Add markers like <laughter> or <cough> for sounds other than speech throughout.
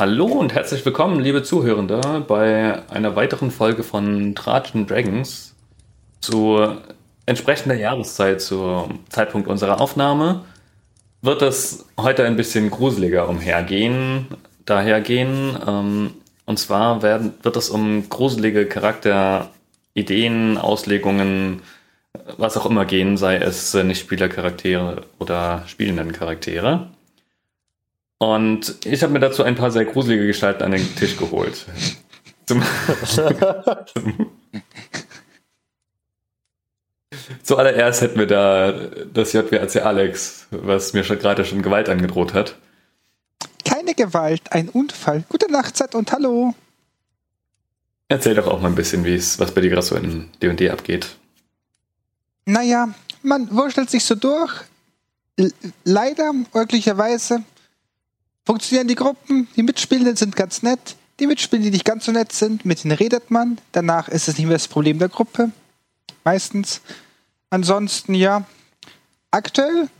Hallo und herzlich willkommen, liebe Zuhörende, bei einer weiteren Folge von Trajan Dragons zu entsprechender Jahreszeit, zum Zeitpunkt unserer Aufnahme, wird es heute ein bisschen gruseliger umhergehen, dahergehen. Ähm, und zwar werden, wird es um gruselige Charakterideen, Auslegungen, was auch immer gehen, sei es nicht Spielercharaktere oder spielenden Charaktere. Und ich habe mir dazu ein paar sehr gruselige Gestalten an den Tisch geholt. Zum, <laughs> Zuallererst hätten wir da das JWAC Alex, was mir schon gerade schon Gewalt angedroht hat. Keine Gewalt, ein Unfall. Gute Nacht, Zett und hallo. Erzähl doch auch mal ein bisschen, wie es, was bei dir gerade so in D&D abgeht. Naja, man wurschtelt sich so durch. L leider, möglicherweise, funktionieren die Gruppen, die Mitspielenden sind ganz nett, die Mitspielenden, die nicht ganz so nett sind, mit denen redet man. Danach ist es nicht mehr das Problem der Gruppe. Meistens. Ansonsten, ja, aktuell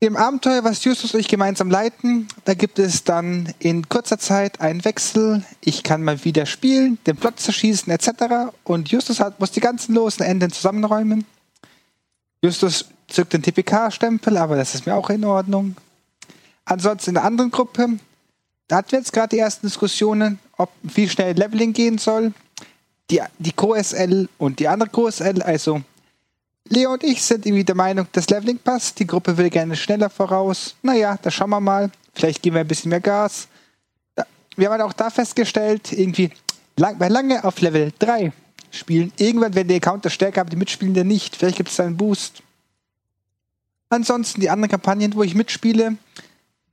im Abenteuer, was Justus und ich gemeinsam leiten, da gibt es dann in kurzer Zeit einen Wechsel. Ich kann mal wieder spielen, den Plot zerschießen etc. Und Justus hat, muss die ganzen losen Enden zusammenräumen. Justus zückt den TPK-Stempel, aber das ist mir auch in Ordnung. Ansonsten in der anderen Gruppe, da hatten wir jetzt gerade die ersten Diskussionen, ob wie schnell Leveling gehen soll. Die, die CoSL und die andere CoSL, also Leo und ich sind irgendwie der Meinung, das Leveling passt. Die Gruppe will gerne schneller voraus. Naja, da schauen wir mal. Vielleicht geben wir ein bisschen mehr Gas. Wir haben halt auch da festgestellt, irgendwie, lang, bei lange auf Level 3 spielen, irgendwann werden die Encounter stärker, aber die Mitspielenden nicht. Vielleicht gibt es da einen Boost. Ansonsten die anderen Kampagnen, wo ich mitspiele,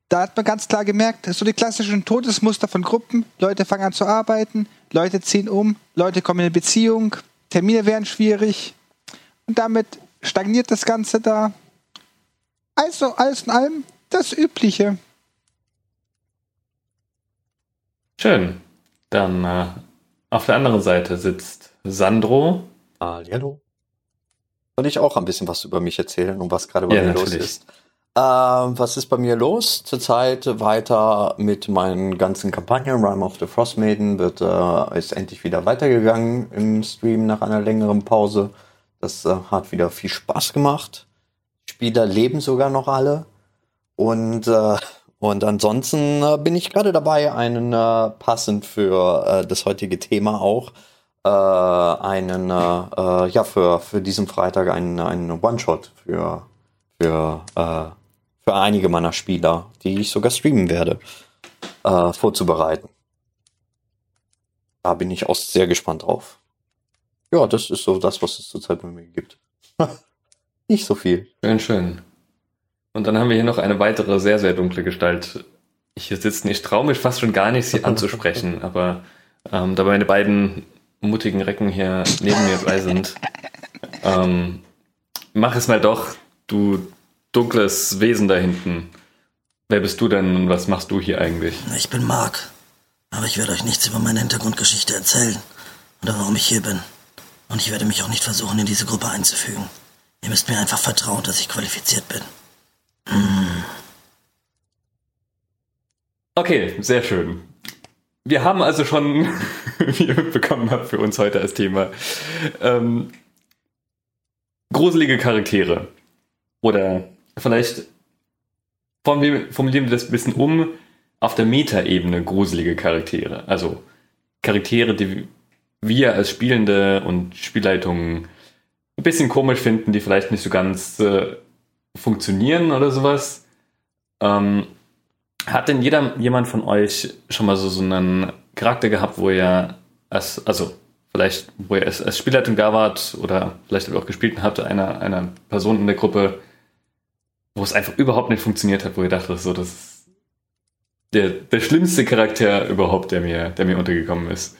da hat man ganz klar gemerkt, so die klassischen Todesmuster von Gruppen. Leute fangen an zu arbeiten, Leute ziehen um, Leute kommen in eine Beziehung, Termine werden schwierig und damit stagniert das Ganze da. Also alles in allem das Übliche. Schön. Dann äh, auf der anderen Seite sitzt Sandro. Hallo. Soll ich auch ein bisschen was über mich erzählen und was gerade bei ja, mir natürlich. los ist? Ähm, was ist bei mir los? Zurzeit weiter mit meinen ganzen Kampagnen. Rime of the Frost Maiden wird, äh, ist endlich wieder weitergegangen im Stream nach einer längeren Pause. Das äh, hat wieder viel Spaß gemacht. Spieler leben sogar noch alle. Und, äh, und ansonsten äh, bin ich gerade dabei, einen äh, passend für äh, das heutige Thema auch, einen, ja, für, für diesen Freitag einen, einen One-Shot für, für für einige meiner Spieler, die ich sogar streamen werde, äh, vorzubereiten. Da bin ich auch sehr gespannt drauf. Ja, das ist so das, was es zurzeit bei mir gibt. <laughs> Nicht so viel. Schön, schön. Und dann haben wir hier noch eine weitere sehr, sehr dunkle Gestalt. Hier sitze ich traue mich fast schon gar nicht, sie anzusprechen, <laughs> aber ähm, da meine beiden mutigen Recken hier neben mir bei sind, <laughs> ähm, mach es mal doch. Du dunkles Wesen da hinten. Wer bist du denn und was machst du hier eigentlich? Ich bin Mark. Aber ich werde euch nichts über meine Hintergrundgeschichte erzählen oder warum ich hier bin. Und ich werde mich auch nicht versuchen, in diese Gruppe einzufügen. Ihr müsst mir einfach vertrauen, dass ich qualifiziert bin. Hm. Okay, sehr schön. Wir haben also schon, <laughs> wie ihr mitbekommen habt, für uns heute als Thema ähm, gruselige Charaktere. Oder vielleicht formulieren wir das ein bisschen um auf der Metaebene gruselige Charaktere. Also Charaktere, die wir als Spielende und Spielleitungen ein bisschen komisch finden, die vielleicht nicht so ganz äh, funktionieren oder sowas. Ähm, hat denn jeder, jemand von euch schon mal so, so einen Charakter gehabt, wo ihr als, also vielleicht, wo ihr als, als Spielleitung da wart oder vielleicht auch gespielt und habt, einer, einer Person in der Gruppe, wo es einfach überhaupt nicht funktioniert hat, wo ihr dachtet, so, das ist der, der schlimmste Charakter überhaupt, der mir, der mir untergekommen ist.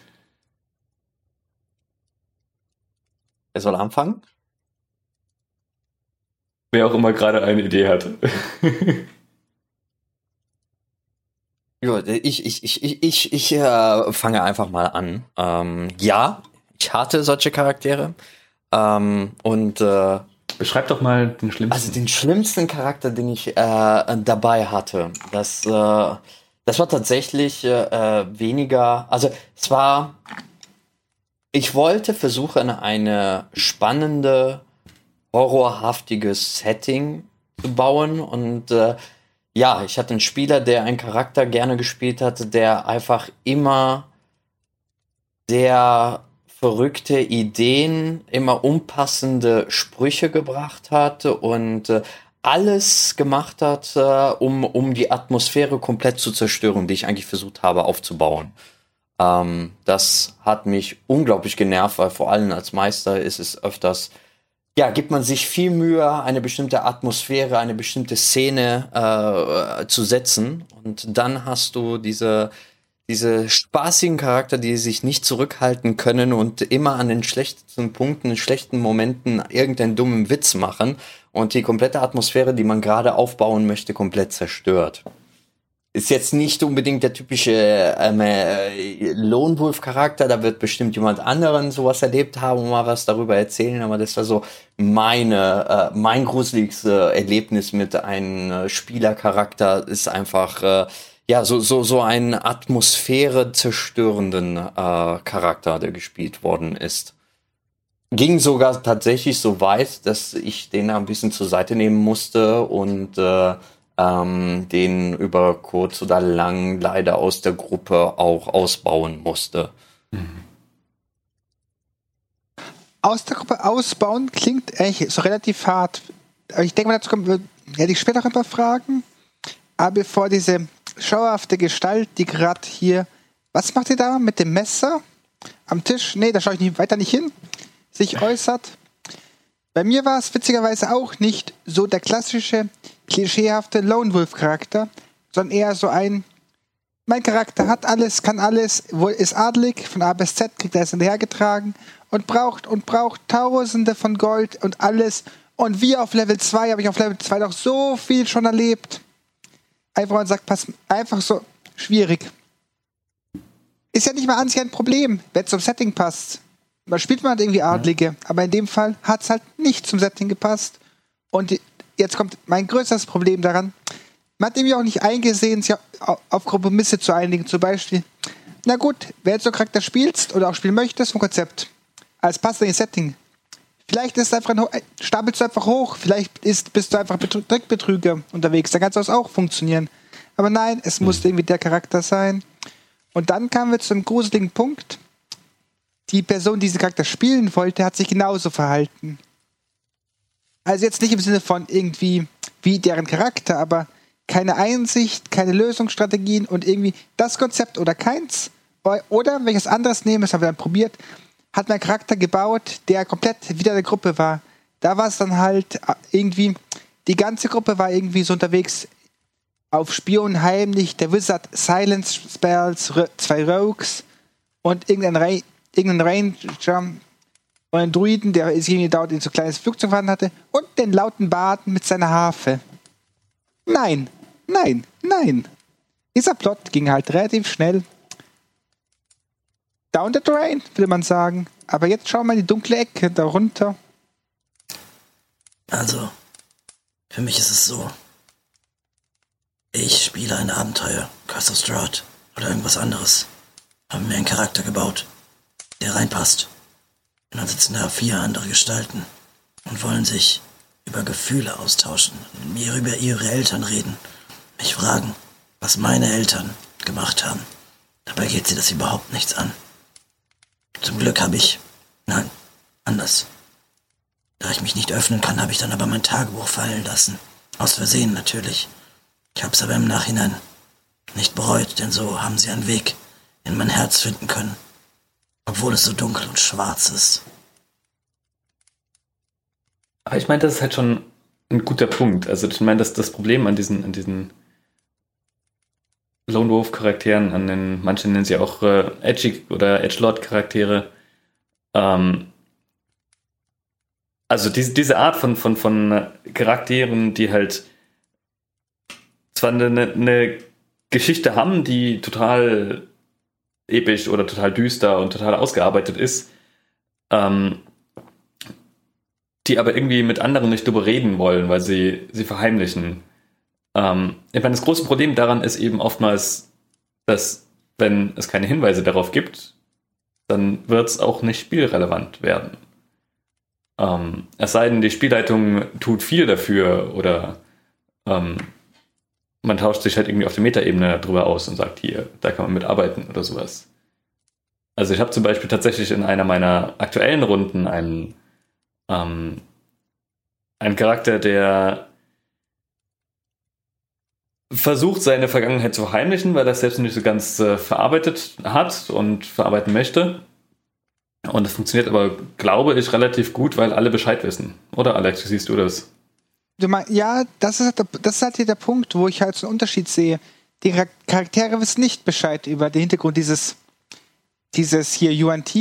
Wer soll anfangen? Wer auch immer gerade eine Idee hat. <laughs> ja, ich, ich, ich, ich, ich, ich äh, fange einfach mal an. Ähm, ja, ich hatte solche Charaktere. Ähm, und äh, Beschreib doch mal den schlimmsten. Also den schlimmsten Charakter, den ich äh, dabei hatte. Das, äh, Das war tatsächlich äh, weniger, also es war, ich wollte versuchen, eine spannende, horrorhaftige Setting zu bauen und äh, ja, ich hatte einen Spieler, der einen Charakter gerne gespielt hatte, der einfach immer sehr verrückte Ideen, immer unpassende Sprüche gebracht hat und äh, alles gemacht hat, äh, um, um die Atmosphäre komplett zu zerstören, die ich eigentlich versucht habe aufzubauen. Ähm, das hat mich unglaublich genervt, weil vor allem als Meister ist es öfters, ja, gibt man sich viel Mühe, eine bestimmte Atmosphäre, eine bestimmte Szene äh, zu setzen und dann hast du diese diese spaßigen Charakter, die sich nicht zurückhalten können und immer an den schlechtesten Punkten, schlechten Momenten irgendeinen dummen Witz machen und die komplette Atmosphäre, die man gerade aufbauen möchte, komplett zerstört. Ist jetzt nicht unbedingt der typische ähm, äh, Lone Wolf Charakter, da wird bestimmt jemand anderen sowas erlebt haben und mal was darüber erzählen, aber das war so meine, äh, mein gruseligstes Erlebnis mit einem äh, Spielercharakter ist einfach, äh, ja, so, so, so einen Atmosphäre zerstörenden äh, Charakter, der gespielt worden ist. Ging sogar tatsächlich so weit, dass ich den ein bisschen zur Seite nehmen musste und äh, ähm, den über kurz oder lang leider aus der Gruppe auch ausbauen musste. Mhm. Aus der Gruppe ausbauen klingt eigentlich so relativ hart. Aber ich denke mal, dazu kommen, werde ich später noch ein paar Fragen. Aber bevor diese schauerhafte Gestalt, die gerade hier. Was macht ihr da mit dem Messer am Tisch? Nee, da schaue ich nicht, weiter nicht hin. Sich äußert. Bei mir war es witzigerweise auch nicht so der klassische, klischeehafte Lone Wolf-Charakter, sondern eher so ein. Mein Charakter hat alles, kann alles, ist adlig, von A bis Z kriegt er es hinterhergetragen und braucht und braucht Tausende von Gold und alles. Und wie auf Level 2 habe ich auf Level 2 noch so viel schon erlebt einfach mal sagt, pass, einfach so schwierig. Ist ja nicht mal an sich ein Problem, wenn es zum Setting passt. Man spielt man halt irgendwie Adlige, mhm. aber in dem Fall hat es halt nicht zum Setting gepasst. Und jetzt kommt mein größtes Problem daran. Man hat irgendwie auch nicht eingesehen, sich auf Kompromisse zu einigen. Zum Beispiel, na gut, wer so Charakter spielst oder auch spielen möchtest vom Konzept, als passendes Setting, Vielleicht ist einfach ein, stapelst du einfach hoch. Vielleicht ist, bist du einfach Trickbetrüger unterwegs. Dann kann das auch funktionieren. Aber nein, es muss mhm. irgendwie der Charakter sein. Und dann kamen wir zum gruseligen Punkt. Die Person, die diesen Charakter spielen wollte, hat sich genauso verhalten. Also jetzt nicht im Sinne von irgendwie wie deren Charakter, aber keine Einsicht, keine Lösungsstrategien und irgendwie das Konzept oder keins. Oder welches anderes nehmen, das haben wir dann probiert, hat mein Charakter gebaut, der komplett wieder der Gruppe war. Da war es dann halt äh, irgendwie, die ganze Gruppe war irgendwie so unterwegs auf Spion heimlich, der Wizard Silence Spells, zwei Rogues und irgendein, Ra irgendein Ranger und ein Druiden, der irgendwie dort in so ein kleines Flugzeug fahren hatte und den lauten Baden mit seiner Harfe. Nein, nein, nein. Dieser Plot ging halt relativ schnell down the drain, würde man sagen. Aber jetzt schauen wir in die dunkle Ecke darunter. Also, für mich ist es so. Ich spiele ein Abenteuer, Curse of Strahd oder irgendwas anderes. Habe mir einen Charakter gebaut, der reinpasst. Und dann sitzen da vier andere Gestalten und wollen sich über Gefühle austauschen, mir über ihre Eltern reden, mich fragen, was meine Eltern gemacht haben. Dabei geht sie das überhaupt nichts an. Zum Glück habe ich. Nein, anders. Da ich mich nicht öffnen kann, habe ich dann aber mein Tagebuch fallen lassen. Aus Versehen natürlich. Ich habe es aber im Nachhinein nicht bereut, denn so haben sie einen Weg in mein Herz finden können. Obwohl es so dunkel und schwarz ist. Aber ich meine, das ist halt schon ein guter Punkt. Also ich meine, dass das Problem an diesen, an diesen Lone Wolf Charakteren, an den, manche nennen sie auch äh, Edgy oder Edgelord Charaktere. Ähm, also diese, diese Art von, von, von Charakteren, die halt zwar eine, eine Geschichte haben, die total episch oder total düster und total ausgearbeitet ist, ähm, die aber irgendwie mit anderen nicht darüber reden wollen, weil sie sie verheimlichen. Ähm, ich meine, das große Problem daran ist eben oftmals dass wenn es keine Hinweise darauf gibt, dann wird es auch nicht spielrelevant werden. Ähm, es sei denn, die Spielleitung tut viel dafür oder ähm, man tauscht sich halt irgendwie auf der Metaebene drüber aus und sagt, hier, da kann man mitarbeiten oder sowas. Also ich habe zum Beispiel tatsächlich in einer meiner aktuellen Runden einen, ähm, einen Charakter, der versucht, seine Vergangenheit zu verheimlichen, weil er es selbst nicht so ganz äh, verarbeitet hat und verarbeiten möchte. Und das funktioniert aber, glaube ich, relativ gut, weil alle Bescheid wissen. Oder Alex, wie siehst du das? Du mein, ja, das ist, das ist halt hier der Punkt, wo ich halt so einen Unterschied sehe. Die Charaktere wissen nicht Bescheid über den Hintergrund dieses, dieses hier UNT.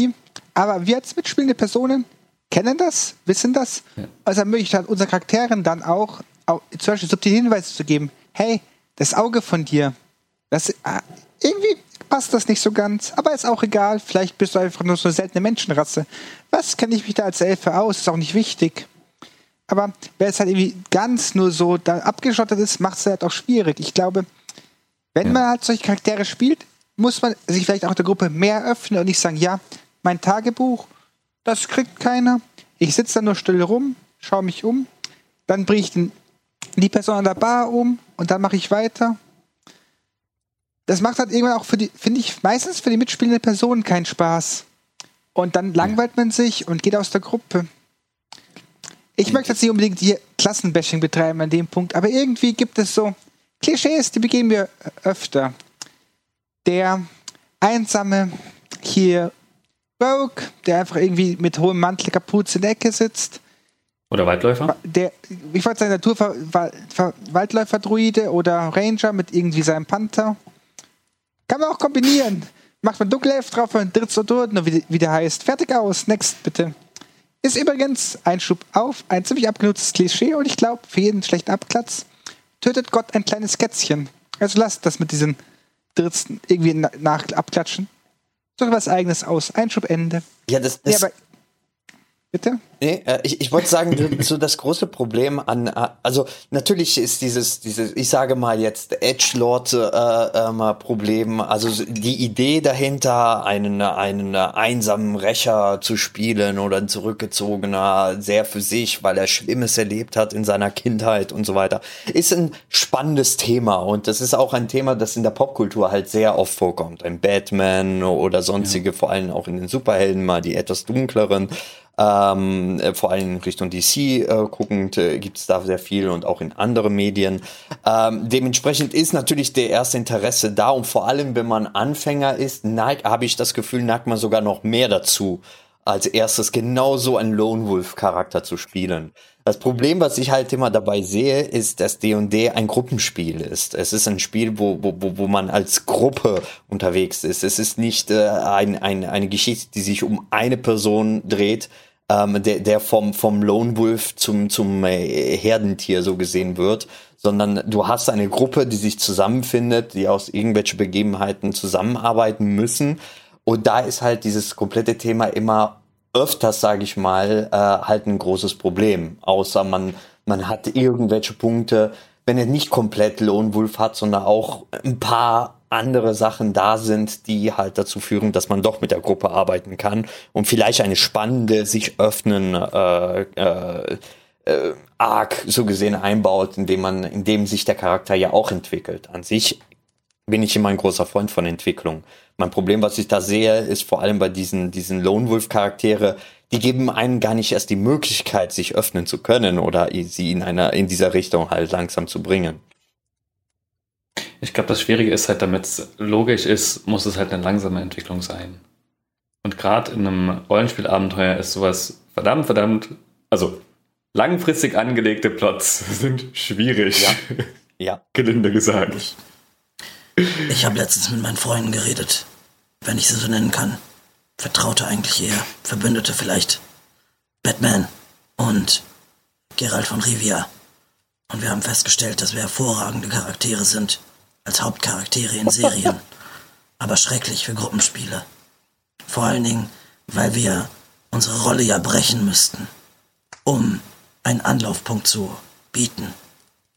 Aber wir als mitspielende Personen kennen das, wissen das. Ja. Also möchte halt unseren Charakteren dann auch, auch zum Beispiel subtile Hinweise zu geben. Hey, das Auge von dir, das, äh, irgendwie passt das nicht so ganz, aber ist auch egal. Vielleicht bist du einfach nur so eine seltene Menschenrasse. Was kenne ich mich da als Elfe aus? Ist auch nicht wichtig. Aber wer es halt irgendwie ganz nur so da abgeschottet ist, macht es halt auch schwierig. Ich glaube, wenn ja. man halt solche Charaktere spielt, muss man sich vielleicht auch der Gruppe mehr öffnen und nicht sagen, ja, mein Tagebuch, das kriegt keiner. Ich sitze da nur still rum, schaue mich um, dann bringe ich den, die Person an der Bar um und dann mache ich weiter das macht halt irgendwann auch für die, finde ich, meistens für die mitspielende Person keinen Spaß. Und dann langweilt man sich und geht aus der Gruppe. Ich möchte jetzt nicht unbedingt hier Klassenbashing betreiben an dem Punkt, aber irgendwie gibt es so Klischees, die begehen wir öfter. Der einsame hier Rogue, der einfach irgendwie mit hohem Mantel Kapuze in der Ecke sitzt. Oder Waldläufer? Der, ich wollte sagen, Naturwaldläufer-Druide oder Ranger mit irgendwie seinem Panther. Kann man auch kombinieren. Macht man Dunkelelf drauf und dritt so durch, wie, wie der heißt. Fertig aus. Next, bitte. Ist übrigens ein Schub auf, ein ziemlich abgenutztes Klischee und ich glaube, für jeden schlechten Abklatz tötet Gott ein kleines Kätzchen. Also lasst das mit diesen Dritzen irgendwie nach abklatschen. Sucht was eigenes aus. Einschub Ende. Ja, das, das, ja, Bitte? Nee, äh, ich, ich wollte sagen, so das große Problem an, äh, also natürlich ist dieses, dieses, ich sage mal jetzt Edgelord-Problem, äh, ähm, also die Idee dahinter, einen, einen einsamen Rächer zu spielen oder ein zurückgezogener, sehr für sich, weil er Schlimmes erlebt hat in seiner Kindheit und so weiter, ist ein spannendes Thema und das ist auch ein Thema, das in der Popkultur halt sehr oft vorkommt. Ein Batman oder sonstige, ja. vor allem auch in den Superhelden mal die etwas dunkleren. Ähm, äh, vor allem Richtung DC äh, guckend äh, gibt es da sehr viel und auch in andere Medien. Ähm, dementsprechend ist natürlich der erste Interesse da und vor allem, wenn man Anfänger ist, neigt, habe ich das Gefühl, neigt man sogar noch mehr dazu, als erstes genauso einen Lone Wolf Charakter zu spielen. Das Problem, was ich halt immer dabei sehe, ist, dass D&D ein Gruppenspiel ist. Es ist ein Spiel, wo, wo, wo man als Gruppe unterwegs ist. Es ist nicht äh, ein, ein, eine Geschichte, die sich um eine Person dreht, ähm, der, der vom, vom Lone Wolf zum, zum äh, Herdentier so gesehen wird, sondern du hast eine Gruppe, die sich zusammenfindet, die aus irgendwelchen Begebenheiten zusammenarbeiten müssen. Und da ist halt dieses komplette Thema immer öfters, sage ich mal, äh, halt ein großes Problem. Außer man, man hat irgendwelche Punkte, wenn er nicht komplett Lone Wolf hat, sondern auch ein paar andere Sachen da sind, die halt dazu führen, dass man doch mit der Gruppe arbeiten kann und vielleicht eine spannende, sich öffnen äh, äh, äh, Arc so gesehen einbaut, indem man, indem sich der Charakter ja auch entwickelt. An sich bin ich immer ein großer Freund von Entwicklung. Mein Problem, was ich da sehe, ist vor allem bei diesen, diesen Lone Wolf Charaktere, die geben einem gar nicht erst die Möglichkeit, sich öffnen zu können oder sie in einer, in dieser Richtung halt langsam zu bringen. Ich glaube, das Schwierige ist halt, damit es logisch ist, muss es halt eine langsame Entwicklung sein. Und gerade in einem Rollenspielabenteuer ist sowas verdammt, verdammt, also langfristig angelegte Plots <laughs> sind schwierig. Ja. ja. <laughs> Gelinde gesagt. Ich habe letztens mit meinen Freunden geredet, wenn ich sie so nennen kann. Vertraute eigentlich eher, Verbündete vielleicht. Batman und Gerald von Rivia. Und wir haben festgestellt, dass wir hervorragende Charaktere sind als Hauptcharaktere in Serien, <laughs> aber schrecklich für Gruppenspiele. Vor allen Dingen, weil wir unsere Rolle ja brechen müssten, um einen Anlaufpunkt zu bieten.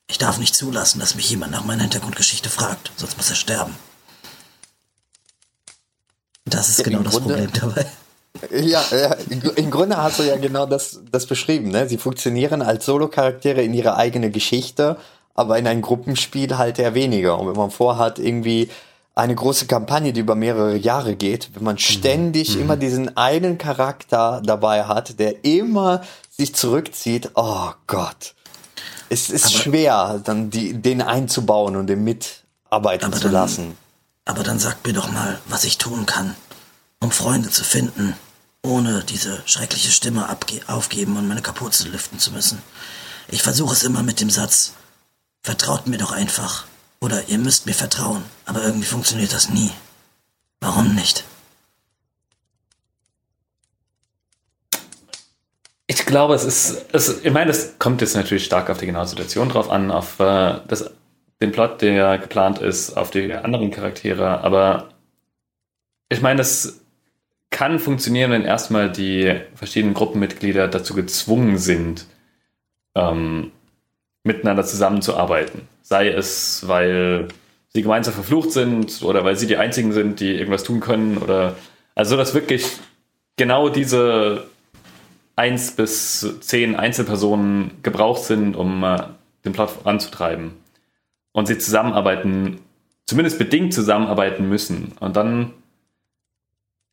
Ich darf nicht zulassen, dass mich jemand nach meiner Hintergrundgeschichte fragt, sonst muss er sterben. Das ist genau das Grunde, Problem dabei. <laughs> Ja, ja, im Grunde hast du ja genau das, das beschrieben. Ne? Sie funktionieren als Solo-Charaktere in ihrer eigenen Geschichte, aber in einem Gruppenspiel halt eher weniger. Und wenn man vorhat, irgendwie eine große Kampagne, die über mehrere Jahre geht, wenn man mhm. ständig mhm. immer diesen einen Charakter dabei hat, der immer sich zurückzieht, oh Gott. Es ist aber, schwer, dann die, den einzubauen und den mitarbeiten zu dann, lassen. Aber dann sag mir doch mal, was ich tun kann, um Freunde zu finden, ohne diese schreckliche Stimme aufgeben und meine Kapuze lüften zu müssen. Ich versuche es immer mit dem Satz, vertraut mir doch einfach. Oder ihr müsst mir vertrauen, aber irgendwie funktioniert das nie. Warum nicht? Ich glaube, es ist, es, ich meine, es kommt jetzt natürlich stark auf die genaue Situation drauf an, auf äh, das, den Plot, der geplant ist, auf die anderen Charaktere, aber ich meine, es kann funktionieren, wenn erstmal die verschiedenen Gruppenmitglieder dazu gezwungen sind, ähm, miteinander zusammenzuarbeiten. Sei es, weil sie gemeinsam verflucht sind oder weil sie die einzigen sind, die irgendwas tun können oder also dass wirklich genau diese eins bis zehn Einzelpersonen gebraucht sind, um äh, den Plot voranzutreiben. Und sie zusammenarbeiten, zumindest bedingt zusammenarbeiten müssen. Und dann,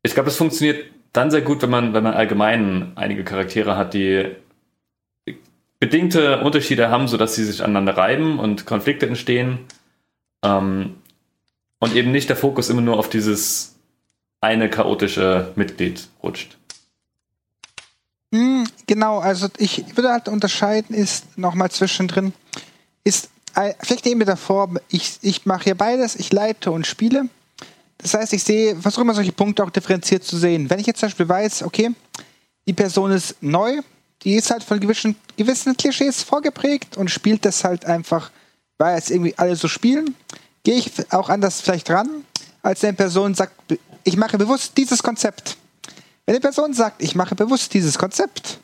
ich glaube, das funktioniert dann sehr gut, wenn man, wenn man allgemein einige Charaktere hat, die bedingte Unterschiede haben, sodass sie sich aneinander reiben und Konflikte entstehen. Ähm, und eben nicht der Fokus immer nur auf dieses eine chaotische Mitglied rutscht. Hm, genau, also ich würde halt unterscheiden, ist nochmal zwischendrin, ist äh, vielleicht eben mit der Form, ich, ich mache hier beides, ich leite und spiele. Das heißt, ich sehe, versuche immer solche Punkte auch differenziert zu sehen. Wenn ich jetzt zum Beispiel weiß, okay, die Person ist neu, die ist halt von gewissen, gewissen Klischees vorgeprägt und spielt das halt einfach, weil es irgendwie alle so spielen, gehe ich auch anders vielleicht ran, als wenn eine Person sagt, ich mache bewusst dieses Konzept. Wenn eine Person sagt, ich mache bewusst dieses Konzept,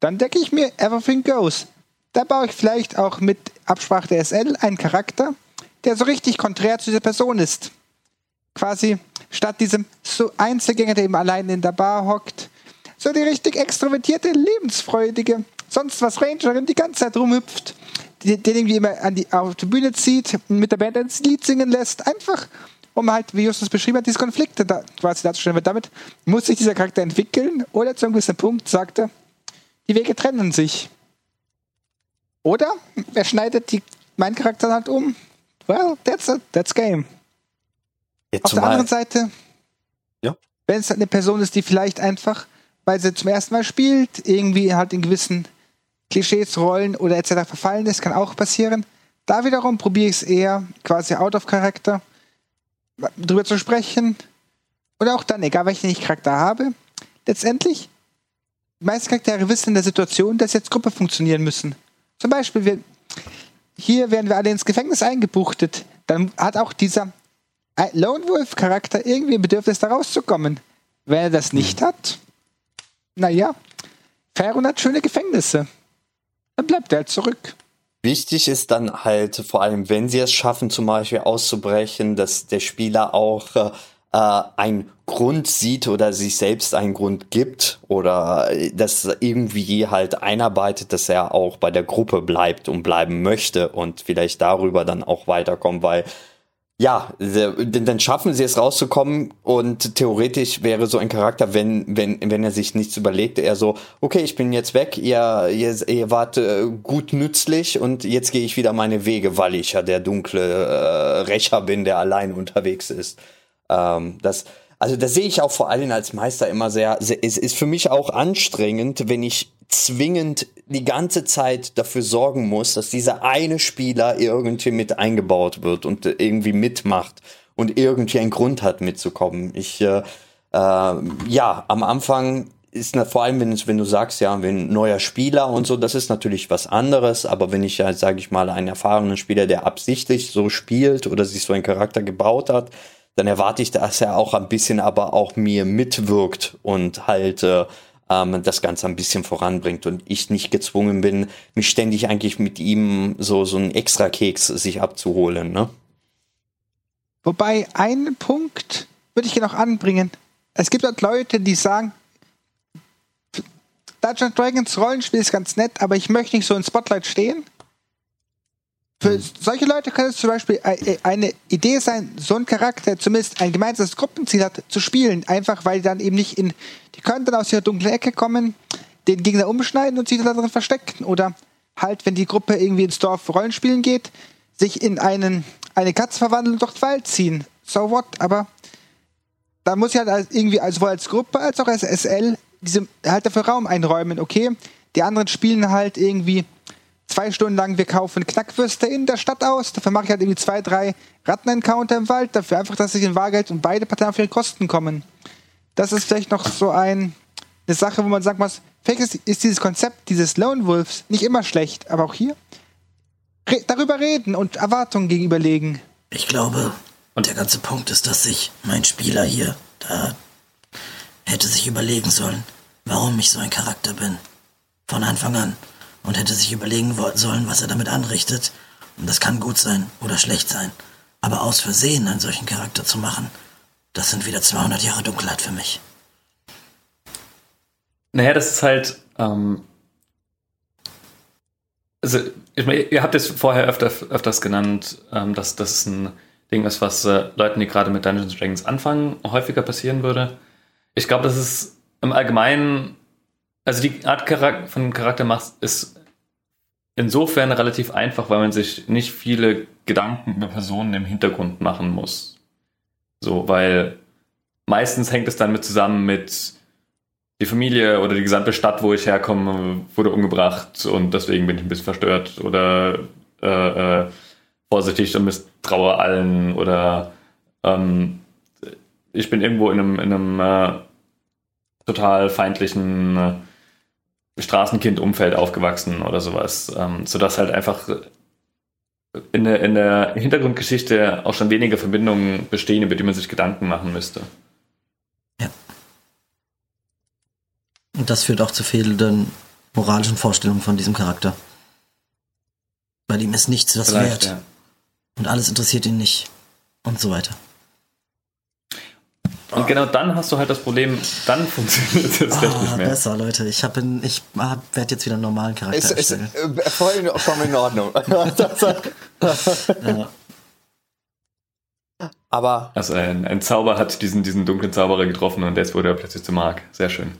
dann denke ich mir, everything goes. Da baue ich vielleicht auch mit Absprache der SL einen Charakter, der so richtig konträr zu dieser Person ist. Quasi statt diesem so Einzelgänger, der eben allein in der Bar hockt, so die richtig extrovertierte, lebensfreudige, sonst was Rangerin die ganze Zeit rumhüpft, den irgendwie immer an die, auf die Bühne zieht, mit der Band ins Lied singen lässt, einfach um halt, wie Justus beschrieben hat, diese Konflikte da, quasi darzustellen. Weil damit muss sich dieser Charakter entwickeln oder zu einem gewissen Punkt sagt er, die Wege trennen sich. Oder er schneidet die, meinen Charakter halt um. Well, that's it, that's game. Jetzt Auf der anderen Seite, ja. wenn es halt eine Person ist, die vielleicht einfach weil sie zum ersten Mal spielt, irgendwie halt in gewissen Klischees, Rollen oder etc. verfallen ist, kann auch passieren. Da wiederum probiere ich es eher quasi out of Charakter drüber zu sprechen. Oder auch dann, egal welchen ich Charakter habe, letztendlich, die meisten Charaktere wissen in der Situation, dass jetzt Gruppe funktionieren müssen. Zum Beispiel, wir, hier werden wir alle ins Gefängnis eingebuchtet. Dann hat auch dieser Lone Wolf-Charakter irgendwie ein Bedürfnis, da rauszukommen. Wenn er das nicht hm. hat, naja, Fairun hat schöne Gefängnisse. Dann bleibt er halt zurück. Wichtig ist dann halt, vor allem wenn sie es schaffen, zum Beispiel auszubrechen, dass der Spieler auch äh, einen Grund sieht oder sich selbst einen Grund gibt oder äh, das irgendwie halt einarbeitet, dass er auch bei der Gruppe bleibt und bleiben möchte und vielleicht darüber dann auch weiterkommt, weil ja, dann schaffen sie es rauszukommen und theoretisch wäre so ein Charakter, wenn, wenn, wenn er sich nichts überlegt, er so, okay, ich bin jetzt weg, ihr, ihr, ihr wart äh, gut nützlich und jetzt gehe ich wieder meine Wege, weil ich ja der dunkle äh, Rächer bin, der allein unterwegs ist. Ähm, das, also das sehe ich auch vor allem als Meister immer sehr, sehr, es ist für mich auch anstrengend, wenn ich zwingend die ganze Zeit dafür sorgen muss, dass dieser eine Spieler irgendwie mit eingebaut wird und irgendwie mitmacht und irgendwie einen Grund hat mitzukommen. Ich, äh, äh, ja, am Anfang ist na, vor allem, wenn, wenn du sagst, ja, wenn neuer Spieler und so, das ist natürlich was anderes, aber wenn ich ja, sage ich mal, einen erfahrenen Spieler, der absichtlich so spielt oder sich so einen Charakter gebaut hat, dann erwarte ich, dass er auch ein bisschen aber auch mir mitwirkt und halt äh, ähm, das Ganze ein bisschen voranbringt und ich nicht gezwungen bin, mich ständig eigentlich mit ihm so, so einen extra Keks sich abzuholen. Ne? Wobei einen Punkt würde ich hier noch anbringen. es gibt halt Leute, die sagen, Dungeons Dragons Rollenspiel ist ganz nett, aber ich möchte nicht so in Spotlight stehen. Für solche Leute kann es zum Beispiel eine Idee sein, so ein Charakter zumindest ein gemeinsames Gruppenziel hat, zu spielen. Einfach weil die dann eben nicht in. Dann aus ihrer dunklen Ecke kommen, den Gegner umschneiden und sich da drin verstecken. Oder halt, wenn die Gruppe irgendwie ins Dorf Rollenspielen geht, sich in einen, eine Katze verwandeln und den Wald ziehen. So what? Aber da muss ich halt irgendwie, sowohl als Gruppe als auch als SL, diese, halt dafür Raum einräumen. Okay, die anderen spielen halt irgendwie zwei Stunden lang, wir kaufen Knackwürste in der Stadt aus. Dafür mache ich halt irgendwie zwei, drei Ratten-Encounter im Wald. Dafür einfach, dass ich in Wahrheit und beide Parteien auf ihre Kosten kommen. Das ist vielleicht noch so ein, eine Sache, wo man sagen muss, vielleicht ist, ist dieses Konzept dieses Lone Wolves nicht immer schlecht, aber auch hier re darüber reden und Erwartungen gegenüberlegen. Ich glaube, und der ganze Punkt ist, dass sich mein Spieler hier da hätte sich überlegen sollen, warum ich so ein Charakter bin. Von Anfang an und hätte sich überlegen sollen, was er damit anrichtet. Und das kann gut sein oder schlecht sein. Aber aus Versehen einen solchen Charakter zu machen, das sind wieder 200 Jahre Dunkelheit für mich. Naja, das ist halt. Ähm also, ich meine, ihr habt es vorher öfter, öfters genannt, ähm, dass das ein Ding ist, was äh, Leuten, die gerade mit Dungeons Dragons anfangen, häufiger passieren würde. Ich glaube, das ist im Allgemeinen also die Art von Charakter macht ist insofern relativ einfach, weil man sich nicht viele Gedanken über Personen im Hintergrund machen muss. So, weil meistens hängt es dann mit zusammen mit die Familie oder die gesamte Stadt, wo ich herkomme, wurde umgebracht und deswegen bin ich ein bisschen verstört oder äh, äh, vorsichtig und misstraue allen oder ähm, ich bin irgendwo in einem, in einem äh, total feindlichen äh, Straßenkind-Umfeld aufgewachsen oder sowas, ähm, sodass halt einfach in der, in der Hintergrundgeschichte auch schon weniger Verbindungen bestehen, über die man sich Gedanken machen müsste. Ja. Und das führt auch zu fehlenden moralischen Vorstellungen von diesem Charakter. Bei ihm ist nichts das Vielleicht, wert. Ja. Und alles interessiert ihn nicht. Und so weiter. Und genau dann hast du halt das Problem, dann <laughs> funktioniert es jetzt oh, recht nicht mehr. Besser, Leute. Ich, ich werde jetzt wieder einen normalen Charakter ist, erstellen. Ist, äh, voll in Ordnung. <laughs> ja. Aber. Also ein, ein, Zauber hat diesen, diesen dunklen Zauberer getroffen und jetzt wurde er plötzlich zu Mark. Sehr schön.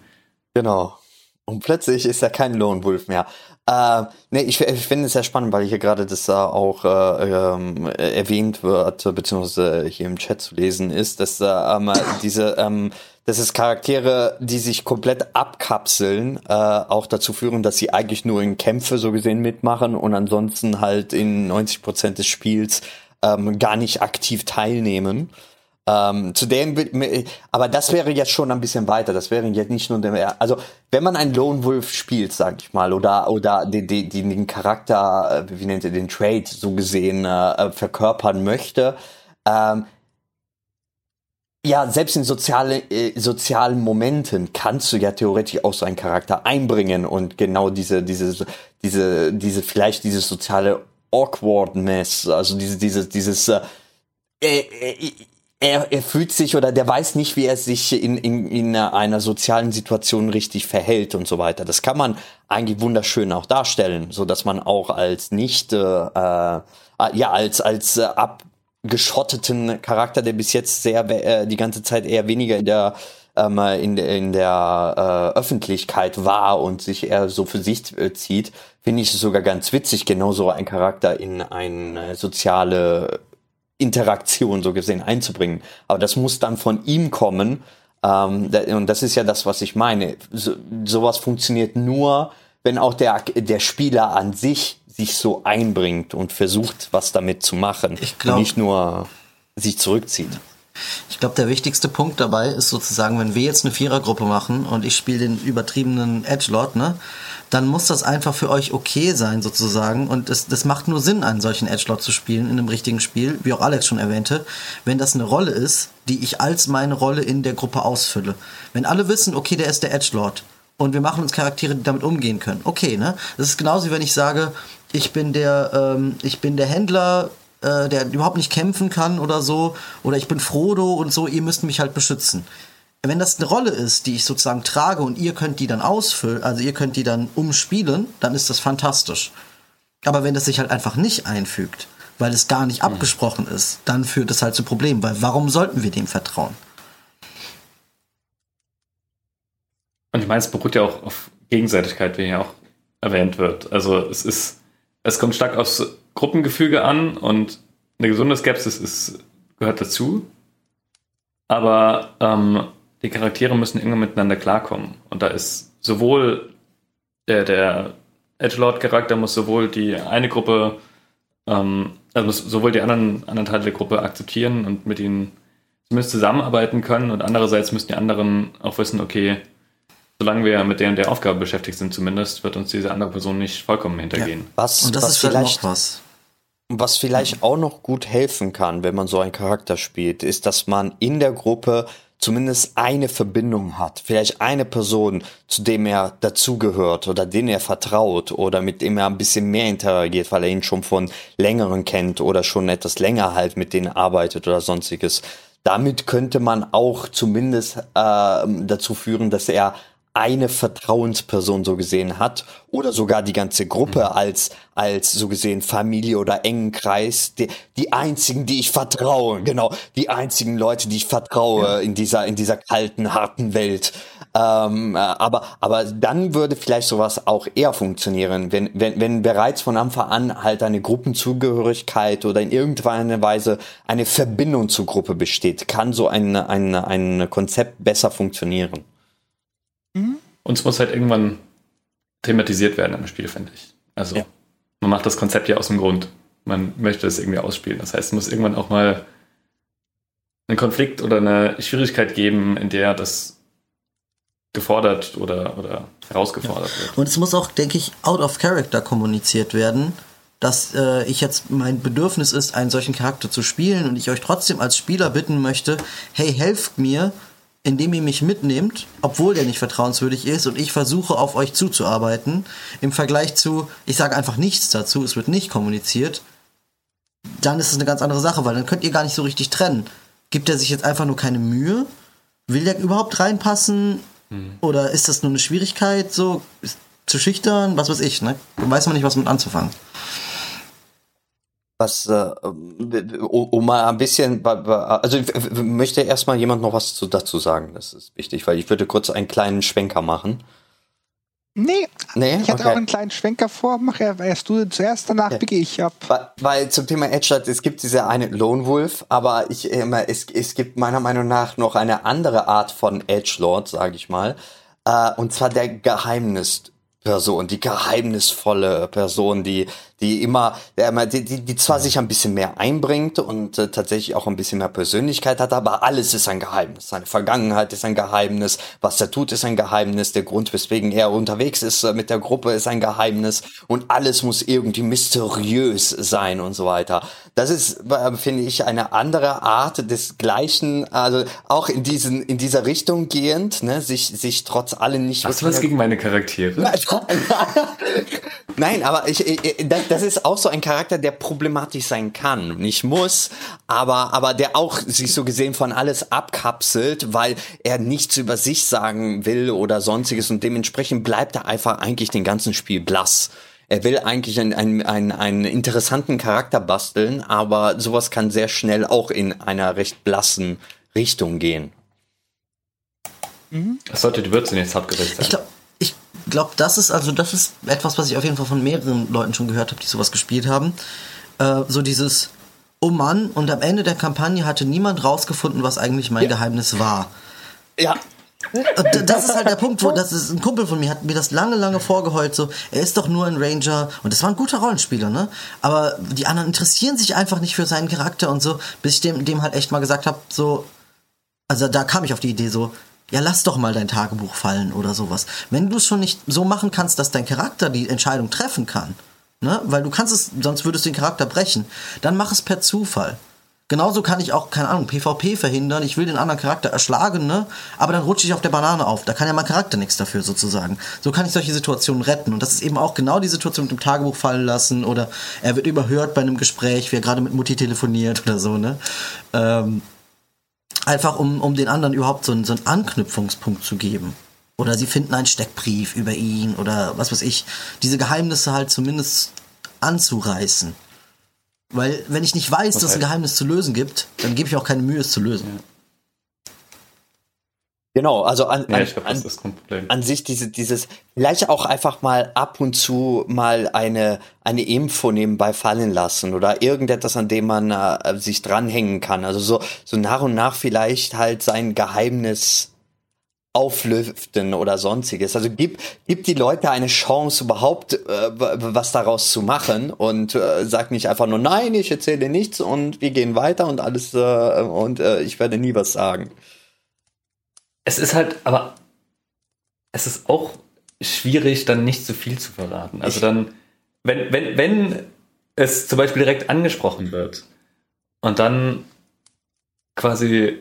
Genau. Und plötzlich ist er kein Lone Wolf mehr. Äh, nee, ich, ich finde es sehr spannend, weil hier gerade das da auch äh, ähm, erwähnt wird, beziehungsweise hier im Chat zu lesen ist, dass äh, ähm, diese, ähm, dass es Charaktere, die sich komplett abkapseln, äh, auch dazu führen, dass sie eigentlich nur in Kämpfe so gesehen mitmachen und ansonsten halt in 90 Prozent des Spiels ähm, gar nicht aktiv teilnehmen. Ähm, zudem, aber das wäre jetzt schon ein bisschen weiter. Das wäre jetzt nicht nur der, also wenn man einen Lone Wolf spielt, sag ich mal, oder oder den, den, den Charakter, äh, wie nennt ihr den Trade so gesehen äh, verkörpern möchte, ähm, ja, selbst in soziale, äh, sozialen Momenten kannst du ja theoretisch auch so einen Charakter einbringen und genau diese, diese, diese, diese, vielleicht dieses soziale Awkwardness, also diese, dieses, dieses, äh, äh, äh er, er fühlt sich oder der weiß nicht, wie er sich in, in, in einer sozialen Situation richtig verhält und so weiter. Das kann man eigentlich wunderschön auch darstellen, so dass man auch als nicht, äh, äh, ja, als, als äh, abgeschotteten Charakter, der bis jetzt sehr, äh, die ganze Zeit eher weniger in der, ähm, in, in der äh, Öffentlichkeit war und sich eher so für sich äh, zieht, finde ich es sogar ganz witzig, genauso ein Charakter in eine soziale Interaktion so gesehen einzubringen. Aber das muss dann von ihm kommen. Ähm, und das ist ja das, was ich meine. So, sowas funktioniert nur, wenn auch der, der Spieler an sich sich so einbringt und versucht, was damit zu machen. Ich glaub, und nicht nur sich zurückzieht. Ich glaube, der wichtigste Punkt dabei ist sozusagen, wenn wir jetzt eine Vierergruppe machen und ich spiele den übertriebenen Edgelord, ne? dann muss das einfach für euch okay sein sozusagen. Und es, das macht nur Sinn, einen solchen Edgelord zu spielen in einem richtigen Spiel, wie auch Alex schon erwähnte, wenn das eine Rolle ist, die ich als meine Rolle in der Gruppe ausfülle. Wenn alle wissen, okay, der ist der Edgelord und wir machen uns Charaktere, die damit umgehen können. Okay, ne? Das ist genauso wie wenn ich sage, ich bin der, ähm, ich bin der Händler, äh, der überhaupt nicht kämpfen kann oder so, oder ich bin Frodo und so, ihr müsst mich halt beschützen wenn das eine Rolle ist, die ich sozusagen trage und ihr könnt die dann ausfüllen, also ihr könnt die dann umspielen, dann ist das fantastisch. Aber wenn das sich halt einfach nicht einfügt, weil es gar nicht mhm. abgesprochen ist, dann führt es halt zu Problemen, weil warum sollten wir dem vertrauen? Und ich meine, es beruht ja auch auf Gegenseitigkeit, wie hier auch erwähnt wird. Also es ist, es kommt stark aufs Gruppengefüge an und eine gesunde Skepsis ist, gehört dazu. Aber ähm, die Charaktere müssen irgendwann miteinander klarkommen. Und da ist sowohl der, der Edgelord-Charakter muss sowohl die eine Gruppe, ähm, also muss sowohl die anderen, anderen Teile der Gruppe akzeptieren und mit ihnen zumindest zusammenarbeiten können und andererseits müssen die anderen auch wissen, okay, solange wir mit der und der Aufgabe beschäftigt sind zumindest, wird uns diese andere Person nicht vollkommen hintergehen. Ja, was, und das was ist vielleicht was. Was vielleicht auch noch gut helfen kann, wenn man so einen Charakter spielt, ist, dass man in der Gruppe zumindest eine Verbindung hat, vielleicht eine Person, zu dem er dazugehört oder den er vertraut oder mit dem er ein bisschen mehr interagiert, weil er ihn schon von längeren kennt oder schon etwas länger halt mit denen arbeitet oder sonstiges. Damit könnte man auch zumindest äh, dazu führen, dass er eine Vertrauensperson so gesehen hat oder sogar die ganze Gruppe mhm. als als so gesehen Familie oder engen Kreis die, die einzigen die ich vertraue genau die einzigen Leute die ich vertraue ja. in dieser in dieser kalten harten Welt ähm, aber aber dann würde vielleicht sowas auch eher funktionieren wenn wenn wenn bereits von Anfang an halt eine Gruppenzugehörigkeit oder in irgendeiner Weise eine Verbindung zur Gruppe besteht kann so ein ein ein Konzept besser funktionieren Mhm. Und es muss halt irgendwann thematisiert werden im Spiel, finde ich. Also ja. man macht das Konzept ja aus dem Grund. Man möchte es irgendwie ausspielen. Das heißt, es muss irgendwann auch mal einen Konflikt oder eine Schwierigkeit geben, in der das gefordert oder, oder herausgefordert ja. wird. Und es muss auch, denke ich, out of character kommuniziert werden, dass äh, ich jetzt mein Bedürfnis ist, einen solchen Charakter zu spielen und ich euch trotzdem als Spieler bitten möchte, hey, helft mir, indem ihr mich mitnehmt, obwohl der nicht vertrauenswürdig ist und ich versuche auf euch zuzuarbeiten, im Vergleich zu, ich sage einfach nichts dazu, es wird nicht kommuniziert, dann ist es eine ganz andere Sache, weil dann könnt ihr gar nicht so richtig trennen. Gibt er sich jetzt einfach nur keine Mühe? Will der überhaupt reinpassen? Hm. Oder ist das nur eine Schwierigkeit, so zu schüchtern, was weiß ich, ne? Dann weiß man nicht, was mit anzufangen was, äh, um mal ein bisschen, also möchte erstmal jemand noch was zu, dazu sagen, das ist wichtig, weil ich würde kurz einen kleinen Schwenker machen. Nee, nee? ich hatte okay. auch einen kleinen Schwenker vor, mach erst du zuerst, danach okay. begehe ich ab. Weil, weil zum Thema Edge, es gibt diese eine Lone Wolf, aber ich, es, es gibt meiner Meinung nach noch eine andere Art von Edge Lord, sage ich mal, äh, und zwar der Geheimnis Person, die geheimnisvolle Person, die die immer, die, die, die zwar sich ein bisschen mehr einbringt und äh, tatsächlich auch ein bisschen mehr Persönlichkeit hat, aber alles ist ein Geheimnis. Seine Vergangenheit ist ein Geheimnis, was er tut, ist ein Geheimnis, der Grund, weswegen er unterwegs ist äh, mit der Gruppe, ist ein Geheimnis und alles muss irgendwie mysteriös sein und so weiter. Das ist, äh, finde ich, eine andere Art des Gleichen, also auch in diesen, in dieser Richtung gehend, ne, sich, sich trotz allem nicht. Hast du was gegen meine Charaktere? <laughs> Nein, aber ich, ich das, das ist auch so ein Charakter, der problematisch sein kann. Nicht muss, aber, aber der auch sich so gesehen von alles abkapselt, weil er nichts über sich sagen will oder sonstiges und dementsprechend bleibt er einfach eigentlich den ganzen Spiel blass. Er will eigentlich einen, einen, einen, einen interessanten Charakter basteln, aber sowas kann sehr schnell auch in einer recht blassen Richtung gehen. Das sollte die Würze jetzt abgerichtet sein. Ich glaube, glaube, das ist also das ist etwas, was ich auf jeden Fall von mehreren Leuten schon gehört habe, die sowas gespielt haben. Äh, so dieses Oh Mann, und am Ende der Kampagne hatte niemand rausgefunden, was eigentlich mein ja. Geheimnis war. Ja. Und das ist halt der Punkt, wo das ist ein Kumpel von mir hat mir das lange, lange vorgeheult. So, er ist doch nur ein Ranger und das war ein guter Rollenspieler, ne? Aber die anderen interessieren sich einfach nicht für seinen Charakter und so, bis ich dem, dem halt echt mal gesagt habe, so, also da kam ich auf die Idee so, ja, lass doch mal dein Tagebuch fallen oder sowas. Wenn du es schon nicht so machen kannst, dass dein Charakter die Entscheidung treffen kann, ne? weil du kannst es, sonst würdest du den Charakter brechen, dann mach es per Zufall. Genauso kann ich auch, keine Ahnung, PvP verhindern. Ich will den anderen Charakter erschlagen, ne? Aber dann rutsche ich auf der Banane auf. Da kann ja mein Charakter nichts dafür, sozusagen. So kann ich solche Situationen retten. Und das ist eben auch genau die Situation mit dem Tagebuch fallen lassen oder er wird überhört bei einem Gespräch, wie er gerade mit Mutti telefoniert oder so, ne? Ähm, Einfach um, um den anderen überhaupt so einen, so einen Anknüpfungspunkt zu geben. Oder sie finden einen Steckbrief über ihn oder was weiß ich. Diese Geheimnisse halt zumindest anzureißen. Weil wenn ich nicht weiß, dass es ein Geheimnis zu lösen gibt, dann gebe ich auch keine Mühe, es zu lösen. Ja. Genau, also an, ja, glaub, an, an, sich diese, dieses, vielleicht auch einfach mal ab und zu mal eine, eine Info nebenbei fallen lassen oder irgendetwas, an dem man äh, sich dranhängen kann. Also so, so nach und nach vielleicht halt sein Geheimnis auflüften oder sonstiges. Also gib, gib die Leute eine Chance, überhaupt äh, was daraus zu machen und äh, sag nicht einfach nur, nein, ich erzähle nichts und wir gehen weiter und alles äh, und äh, ich werde nie was sagen es ist halt, aber es ist auch schwierig, dann nicht zu viel zu verraten. Also dann, wenn, wenn, wenn es zum Beispiel direkt angesprochen wird und dann quasi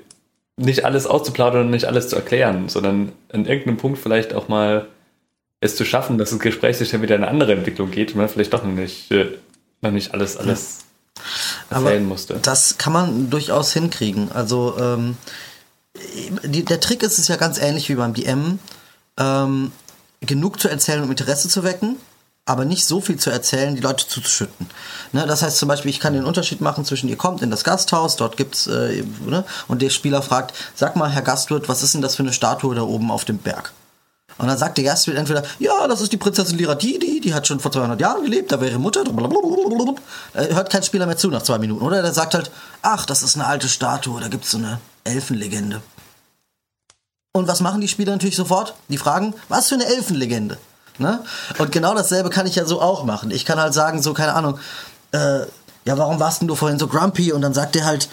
nicht alles auszuplaudern und nicht alles zu erklären, sondern an irgendeinem Punkt vielleicht auch mal es zu schaffen, dass das Gespräch sich dann wieder in eine andere Entwicklung geht und man vielleicht doch noch nicht, äh, noch nicht alles, alles erzählen Aber musste. Das kann man durchaus hinkriegen. Also ähm, der Trick ist es ja ganz ähnlich wie beim DM, ähm, genug zu erzählen, um Interesse zu wecken, aber nicht so viel zu erzählen, die Leute zuzuschütten. Ne, das heißt zum Beispiel, ich kann den Unterschied machen zwischen, ihr kommt in das Gasthaus, dort gibt's, äh, ne, und der Spieler fragt, sag mal, Herr Gastwirt, was ist denn das für eine Statue da oben auf dem Berg? Und dann sagt der Gastwirt entweder, ja, das ist die Prinzessin Liratidi, die hat schon vor 200 Jahren gelebt, da wäre ihre Mutter. Äh, hört kein Spieler mehr zu nach zwei Minuten, oder? Der sagt halt, ach, das ist eine alte Statue, da gibt's so eine Elfenlegende. Und was machen die Spieler natürlich sofort? Die fragen, was für eine Elfenlegende? Ne? Und genau dasselbe kann ich ja so auch machen. Ich kann halt sagen, so, keine Ahnung, äh, ja, warum warst denn du vorhin so grumpy? Und dann sagt er halt,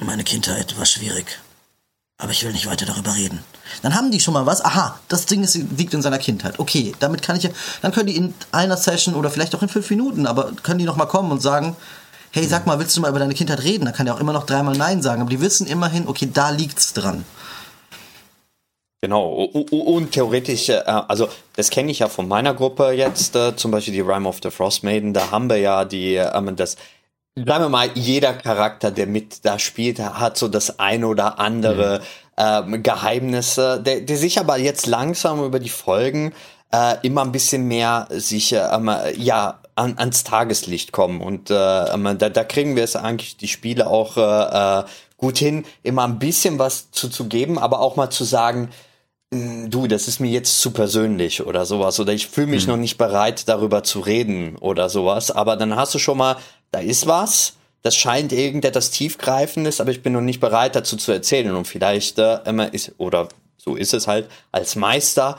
meine Kindheit war schwierig. Aber ich will nicht weiter darüber reden. Dann haben die schon mal was. Aha, das Ding ist, liegt in seiner Kindheit. Okay, damit kann ich ja, dann können die in einer Session oder vielleicht auch in fünf Minuten, aber können die noch mal kommen und sagen, hey, sag mal, willst du mal über deine Kindheit reden? Dann kann er auch immer noch dreimal Nein sagen. Aber die wissen immerhin, okay, da liegt's dran. Genau, und theoretisch, äh, also das kenne ich ja von meiner Gruppe jetzt, äh, zum Beispiel die Rime of the Frost Maiden, da haben wir ja die, ähm, das, sagen wir mal, jeder Charakter, der mit da spielt, hat so das ein oder andere mhm. ähm, Geheimnisse, der, der sich aber jetzt langsam über die Folgen äh, immer ein bisschen mehr sich, ähm, ja, an, ans Tageslicht kommen. Und äh, da, da kriegen wir es eigentlich, die Spiele auch äh, äh, gut hin, immer ein bisschen was zu, zu geben, aber auch mal zu sagen, hm, du, das ist mir jetzt zu persönlich oder sowas. Oder ich fühle mich mhm. noch nicht bereit, darüber zu reden oder sowas. Aber dann hast du schon mal, da ist was. Das scheint irgendetwas tiefgreifendes, aber ich bin noch nicht bereit, dazu zu erzählen. Und vielleicht äh, immer ist, oder so ist es halt, als Meister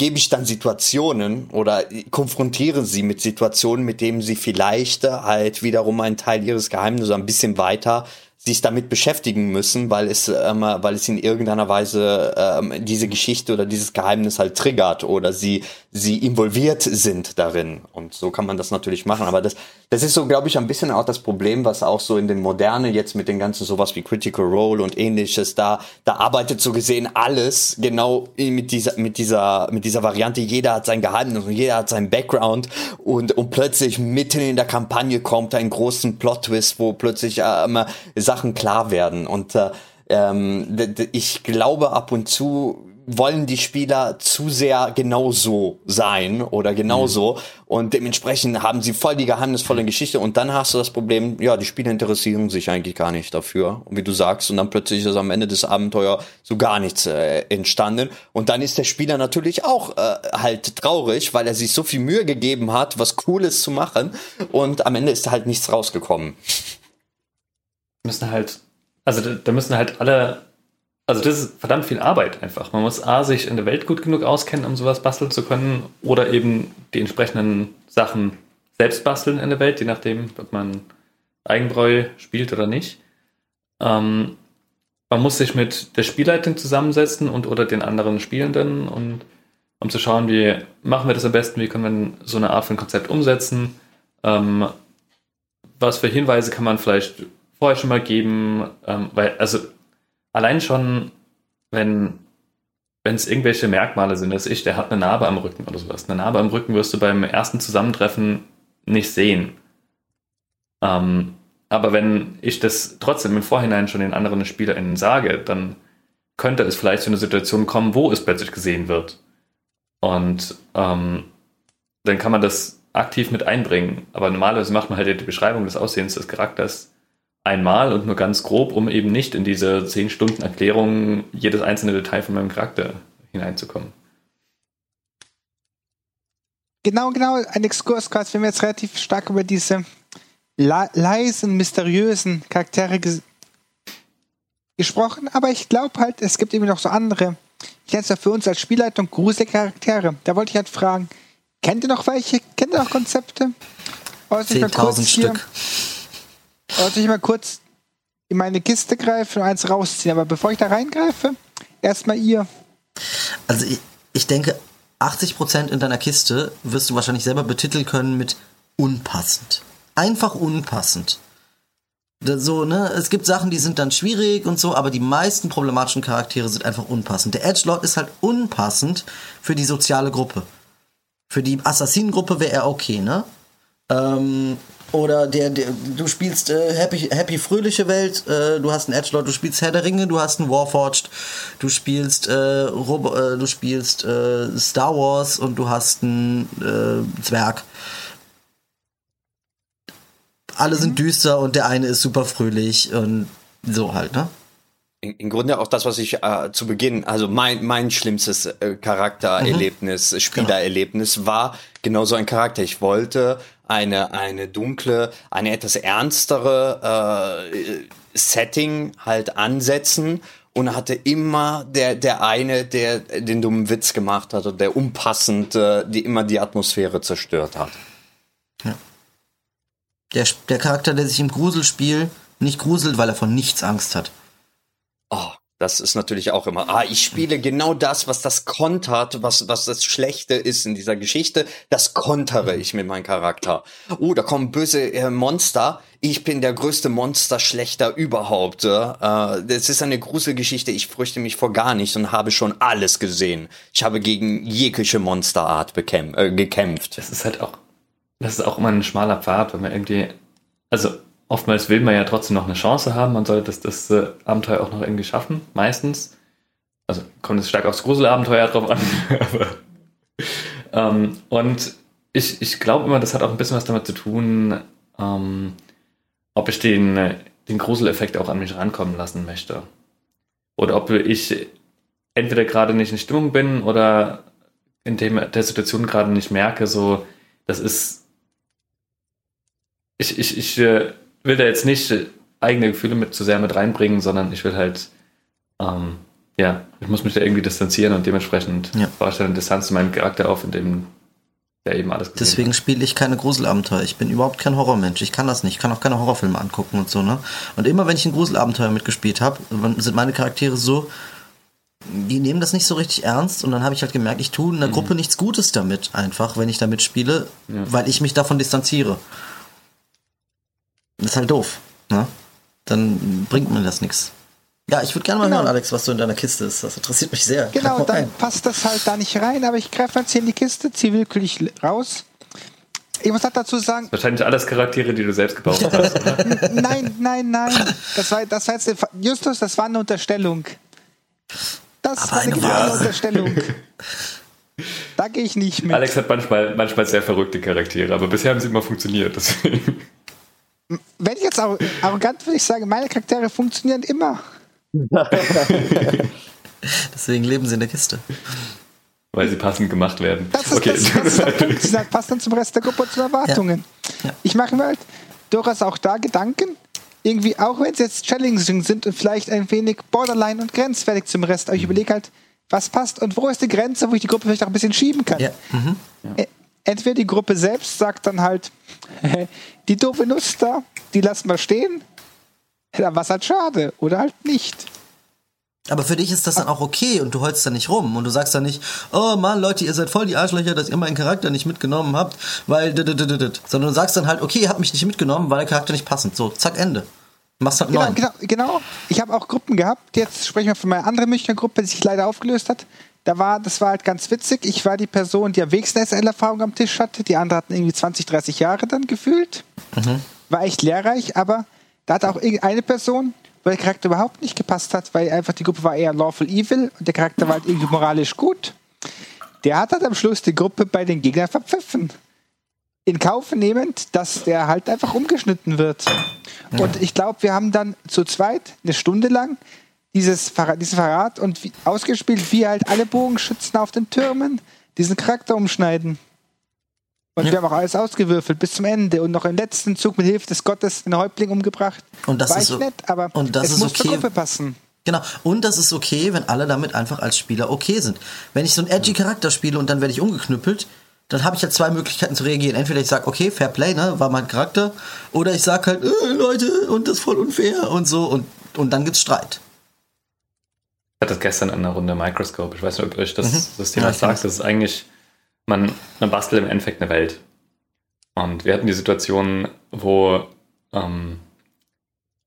gebe ich dann Situationen oder konfrontiere sie mit Situationen, mit denen sie vielleicht halt wiederum einen Teil ihres Geheimnisses ein bisschen weiter sich damit beschäftigen müssen, weil es, ähm, weil es in irgendeiner Weise ähm, diese Geschichte oder dieses Geheimnis halt triggert oder sie, sie involviert sind darin. Und so kann man das natürlich machen. Aber das, das ist so, glaube ich, ein bisschen auch das Problem, was auch so in den Moderne jetzt mit den ganzen sowas wie Critical Role und ähnliches, da, da arbeitet so gesehen alles genau mit dieser, mit dieser, mit dieser Variante. Jeder hat sein Geheimnis und jeder hat seinen Background und, und plötzlich mitten in der Kampagne kommt ein großen Plot-Twist, wo plötzlich ähm, Sachen klar werden. Und äh, ähm, ich glaube, ab und zu wollen die Spieler zu sehr genauso sein oder genauso mhm. und dementsprechend haben sie voll die geheimnisvolle Geschichte. Und dann hast du das Problem, ja, die Spieler interessieren sich eigentlich gar nicht dafür, wie du sagst. Und dann plötzlich ist am Ende des Abenteuers so gar nichts äh, entstanden. Und dann ist der Spieler natürlich auch äh, halt traurig, weil er sich so viel Mühe gegeben hat, was Cooles zu machen. Und am Ende ist halt nichts rausgekommen müssen halt, also da, müssen halt alle, also das ist verdammt viel Arbeit einfach. Man muss A, sich in der Welt gut genug auskennen, um sowas basteln zu können, oder eben die entsprechenden Sachen selbst basteln in der Welt, je nachdem, ob man Eigenbräu spielt oder nicht. Ähm, man muss sich mit der Spielleitung zusammensetzen und oder den anderen Spielenden und um zu schauen, wie machen wir das am besten, wie können wir so eine Art von Konzept umsetzen, ähm, was für Hinweise kann man vielleicht vorher schon mal geben, ähm, weil, also allein schon, wenn wenn es irgendwelche Merkmale sind, dass ich, der hat eine Narbe am Rücken oder sowas. Eine Narbe am Rücken wirst du beim ersten Zusammentreffen nicht sehen. Ähm, aber wenn ich das trotzdem im Vorhinein schon den anderen SpielerInnen sage, dann könnte es vielleicht zu einer Situation kommen, wo es plötzlich gesehen wird. Und ähm, dann kann man das aktiv mit einbringen. Aber normalerweise macht man halt die Beschreibung des Aussehens des Charakters einmal und nur ganz grob, um eben nicht in diese 10 Stunden Erklärung jedes einzelne Detail von meinem Charakter hineinzukommen. Genau, genau, ein Exkurs quasi. Wir haben jetzt relativ stark über diese leisen, mysteriösen Charaktere ges gesprochen, aber ich glaube halt, es gibt eben noch so andere. Ich nenne es ja für uns als Spielleitung gruselige Charaktere. Da wollte ich halt fragen, kennt ihr noch welche? Kennt ihr noch Konzepte? 10.000 Stück. Also ich mal kurz in meine Kiste greife und eins rausziehen. Aber bevor ich da reingreife, erstmal ihr. Also ich, ich denke, 80% in deiner Kiste wirst du wahrscheinlich selber betiteln können mit unpassend einfach unpassend. So, ne, es gibt Sachen, die sind dann schwierig und so, aber die meisten problematischen Charaktere sind einfach unpassend. Der Edgelord ist halt unpassend für die soziale Gruppe. Für die Assassinengruppe wäre er okay, ne? Ähm, oder der, der, du spielst äh, Happy, Happy Fröhliche Welt, äh, du hast einen Edgelord, du spielst Herr der Ringe, du hast einen Warforged, du spielst, äh, Robo, äh, du spielst äh, Star Wars und du hast einen äh, Zwerg alle sind düster und der eine ist super fröhlich und so halt, ne? Im Grunde auch das, was ich äh, zu Beginn, also mein, mein schlimmstes äh, Charaktererlebnis, mhm. Spielererlebnis genau. war genau so ein Charakter. Ich wollte eine, eine dunkle, eine etwas ernstere äh, Setting halt ansetzen und hatte immer der, der eine, der den dummen Witz gemacht hat und der unpassend, äh, die immer die Atmosphäre zerstört hat. Ja. Der, der Charakter, der sich im Gruselspiel nicht gruselt, weil er von nichts Angst hat. Das ist natürlich auch immer. Ah, ich spiele genau das, was das kontert, was, was das Schlechte ist in dieser Geschichte. Das kontere ich mit meinem Charakter. Oh, da kommen böse äh, Monster. Ich bin der größte Monsterschlechter überhaupt. Äh, das ist eine Gruselgeschichte. Ich fürchte mich vor gar nichts und habe schon alles gesehen. Ich habe gegen jegliche Monsterart bekämpf, äh, gekämpft. Das ist halt auch das ist auch immer ein schmaler Pfad, wenn man irgendwie, also oftmals will man ja trotzdem noch eine Chance haben, man sollte das, das äh, Abenteuer auch noch irgendwie schaffen, meistens. Also kommt es stark aufs Gruselabenteuer drauf an. <laughs> ähm, und ich, ich glaube immer, das hat auch ein bisschen was damit zu tun, ähm, ob ich den, den Gruseleffekt auch an mich rankommen lassen möchte. Oder ob ich entweder gerade nicht in Stimmung bin oder in dem, der Situation gerade nicht merke, so, das ist ich, ich, ich äh, will da jetzt nicht eigene Gefühle mit zu sehr mit reinbringen, sondern ich will halt, ähm, ja, ich muss mich da irgendwie distanzieren und dementsprechend ja. baue ich dann Distanz zu meinem Charakter auf, in dem der eben alles Deswegen spiele ich keine Gruselabenteuer. Ich bin überhaupt kein Horrormensch. Ich kann das nicht. Ich kann auch keine Horrorfilme angucken und so, ne? Und immer wenn ich ein Gruselabenteuer mitgespielt habe, sind meine Charaktere so, die nehmen das nicht so richtig ernst und dann habe ich halt gemerkt, ich tue einer mhm. Gruppe nichts Gutes damit, einfach, wenn ich damit spiele, ja. weil ich mich davon distanziere. Das ist halt doof. Ne? Dann bringt mir das nichts. Ja, ich würde gerne mal genau. hören, Alex, was so in deiner Kiste ist. Das interessiert mich sehr. Genau, dann rein. passt das halt da nicht rein, aber ich greife jetzt hier in die Kiste, ziehe willkürlich raus. Ich muss halt dazu sagen. Wahrscheinlich alles Charaktere, die du selbst gebaut hast. Oder? <laughs> nein, nein, nein. Das war, das war jetzt, Justus, das war eine Unterstellung. Das aber war eine, eine Unterstellung. <laughs> Da gehe ich nicht mit. Alex hat manchmal, manchmal sehr verrückte Charaktere, aber bisher haben sie immer funktioniert. Deswegen wenn ich jetzt arrogant würde ich sagen, meine Charaktere funktionieren immer. <laughs> Deswegen leben sie in der Kiste. Weil sie passend gemacht werden. Das ist, okay. das, das ist der Punkt. Sie passt dann zum Rest der Gruppe und zu Erwartungen. Ja. Ja. Ich mache mir halt durchaus auch da Gedanken. Irgendwie, auch wenn sie jetzt challenging sind und vielleicht ein wenig borderline und grenzwertig zum Rest, aber ich überlege halt, was passt und wo ist die Grenze, wo ich die Gruppe vielleicht auch ein bisschen schieben kann. Ja. Mhm. Entweder die Gruppe selbst sagt dann halt, die doofe Nuss da, die lassen wir stehen. Ja, was halt schade. Oder halt nicht. Aber für dich ist das dann auch okay und du holst da nicht rum und du sagst dann nicht, oh Mann, Leute, ihr seid voll die Arschlöcher, dass ihr meinen Charakter nicht mitgenommen habt, weil sondern du sagst dann halt, okay, ihr habt mich nicht mitgenommen, weil der Charakter nicht passend. So, zack, Ende. Machst halt genau, neun. genau, genau. Ich habe auch Gruppen gehabt. Jetzt sprechen wir von meiner anderen Münchner Gruppe, die sich leider aufgelöst hat da war, das war halt ganz witzig. Ich war die Person, die am wenigsten SL-Erfahrung am Tisch hatte. Die anderen hatten irgendwie 20, 30 Jahre dann gefühlt. Mhm. War echt lehrreich, aber Da hat auch eine Person, wo der Charakter überhaupt nicht gepasst hat, weil einfach die Gruppe war eher lawful evil und der Charakter war halt irgendwie moralisch gut. Der hat halt am Schluss die Gruppe bei den Gegnern verpfiffen. In Kauf nehmend, dass der halt einfach umgeschnitten wird. Und ich glaube, wir haben dann zu zweit eine Stunde lang dieses Verrat, diesen Verrat und wie, ausgespielt, wie halt alle Bogenschützen auf den Türmen diesen Charakter umschneiden. Und ja. wir haben auch alles ausgewürfelt bis zum Ende und noch im letzten Zug mit Hilfe des Gottes den Häuptling umgebracht. Und das War ist so, nett, aber und das es ist muss okay. zur Gruppe passen. Genau. Und das ist okay, wenn alle damit einfach als Spieler okay sind. Wenn ich so einen edgy Charakter spiele und dann werde ich umgeknüppelt, dann habe ich ja zwei Möglichkeiten zu reagieren. Entweder ich sage, okay, Fair Play, ne, war mein Charakter, oder ich sage halt, äh, Leute, und das ist voll unfair und so und, und dann gibt's Streit. Ich hatte das gestern in einer Runde Microscope. Ich weiß nicht, ob euch das, Mhm. Ja, sagt. Das ist eigentlich, man, man bastelt im Endeffekt eine Welt. Und wir hatten die Situation, wo ähm,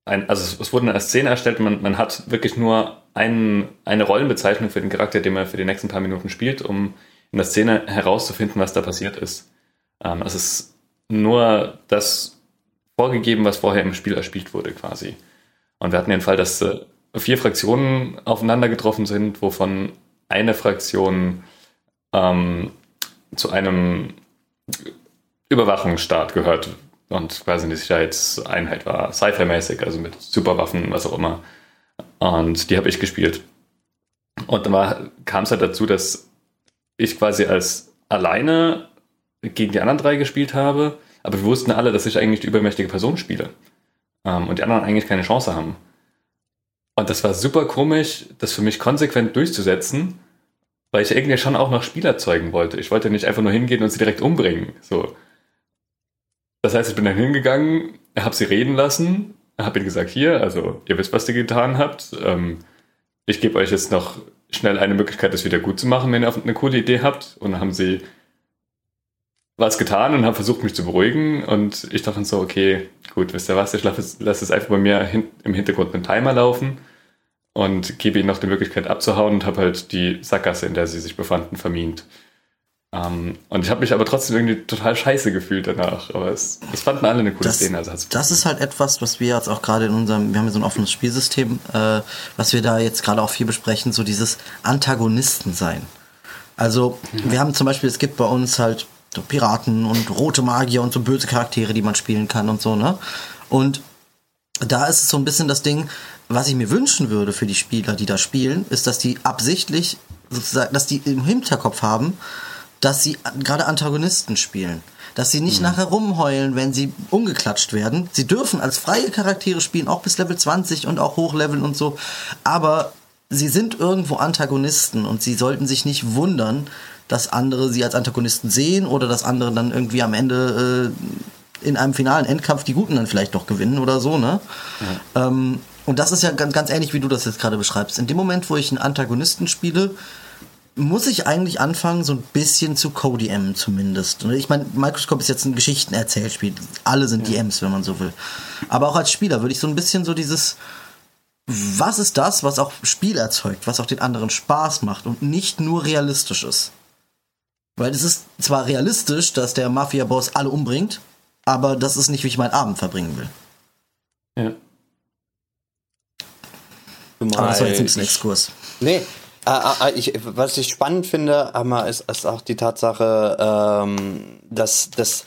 ein, also es, es wurde eine Szene erstellt man, man hat wirklich nur einen, eine Rollenbezeichnung für den Charakter, den man für die nächsten paar Minuten spielt, um in der Szene herauszufinden, was da passiert ist. Ähm, es ist nur das vorgegeben, was vorher im Spiel erspielt wurde, quasi. Und wir hatten den Fall, dass äh, vier Fraktionen aufeinander getroffen sind, wovon eine Fraktion ähm, zu einem Überwachungsstaat gehört und quasi eine Sicherheitseinheit war, Sci-Fi-mäßig, also mit Superwaffen, was auch immer. Und die habe ich gespielt. Und dann kam es halt dazu, dass ich quasi als alleine gegen die anderen drei gespielt habe, aber wir wussten alle, dass ich eigentlich die übermächtige Person spiele. Ähm, und die anderen eigentlich keine Chance haben. Und das war super komisch, das für mich konsequent durchzusetzen, weil ich irgendwie schon auch noch Spiel erzeugen wollte. Ich wollte nicht einfach nur hingehen und sie direkt umbringen. So. Das heißt, ich bin dann hingegangen, habe sie reden lassen, habe ihnen gesagt, hier, also ihr wisst, was ihr getan habt. Ähm, ich gebe euch jetzt noch schnell eine Möglichkeit, das wieder gut zu machen, wenn ihr eine coole Idee habt. Und dann haben sie was getan und haben versucht, mich zu beruhigen. Und ich dachte so, okay, gut, wisst ihr was, ich lasse es, lasse es einfach bei mir hin, im Hintergrund einen Timer laufen und gebe ihnen noch die Möglichkeit abzuhauen und habe halt die Sackgasse, in der sie sich befanden, vermint. Um, und ich habe mich aber trotzdem irgendwie total scheiße gefühlt danach. Aber es, es fanden alle eine coole Das, Szene. Also das ist halt etwas, was wir jetzt auch gerade in unserem, wir haben ja so ein offenes Spielsystem, äh, was wir da jetzt gerade auch viel besprechen, so dieses Antagonisten sein. Also, wir haben zum Beispiel, es gibt bei uns halt so Piraten und rote Magier und so böse Charaktere, die man spielen kann und so, ne? Und da ist es so ein bisschen das Ding, was ich mir wünschen würde für die Spieler, die da spielen, ist, dass die absichtlich sozusagen, dass die im Hinterkopf haben, dass sie gerade Antagonisten spielen. Dass sie nicht nachher rumheulen, wenn sie umgeklatscht werden. Sie dürfen als freie Charaktere spielen, auch bis Level 20 und auch hochleveln und so. Aber sie sind irgendwo Antagonisten und sie sollten sich nicht wundern, dass andere sie als Antagonisten sehen oder dass andere dann irgendwie am Ende äh, in einem finalen Endkampf die Guten dann vielleicht doch gewinnen oder so, ne? Ähm, und das ist ja ganz, ganz ähnlich, wie du das jetzt gerade beschreibst. In dem Moment, wo ich einen Antagonisten spiele, muss ich eigentlich anfangen, so ein bisschen zu Co-DM zumindest. Und Ich meine, Microscope ist jetzt ein Geschichtenerzählspiel. Alle sind DMs, wenn man so will. Aber auch als Spieler würde ich so ein bisschen so dieses, was ist das, was auch Spiel erzeugt, was auch den anderen Spaß macht und nicht nur realistisch ist. Weil es ist zwar realistisch, dass der Mafia-Boss alle umbringt, aber das ist nicht, wie ich meinen Abend verbringen will. Ja. Aber das war jetzt ein bisschen Exkurs. Nee, äh, ich, was ich spannend finde, aber ist, ist auch die Tatsache, ähm, dass, dass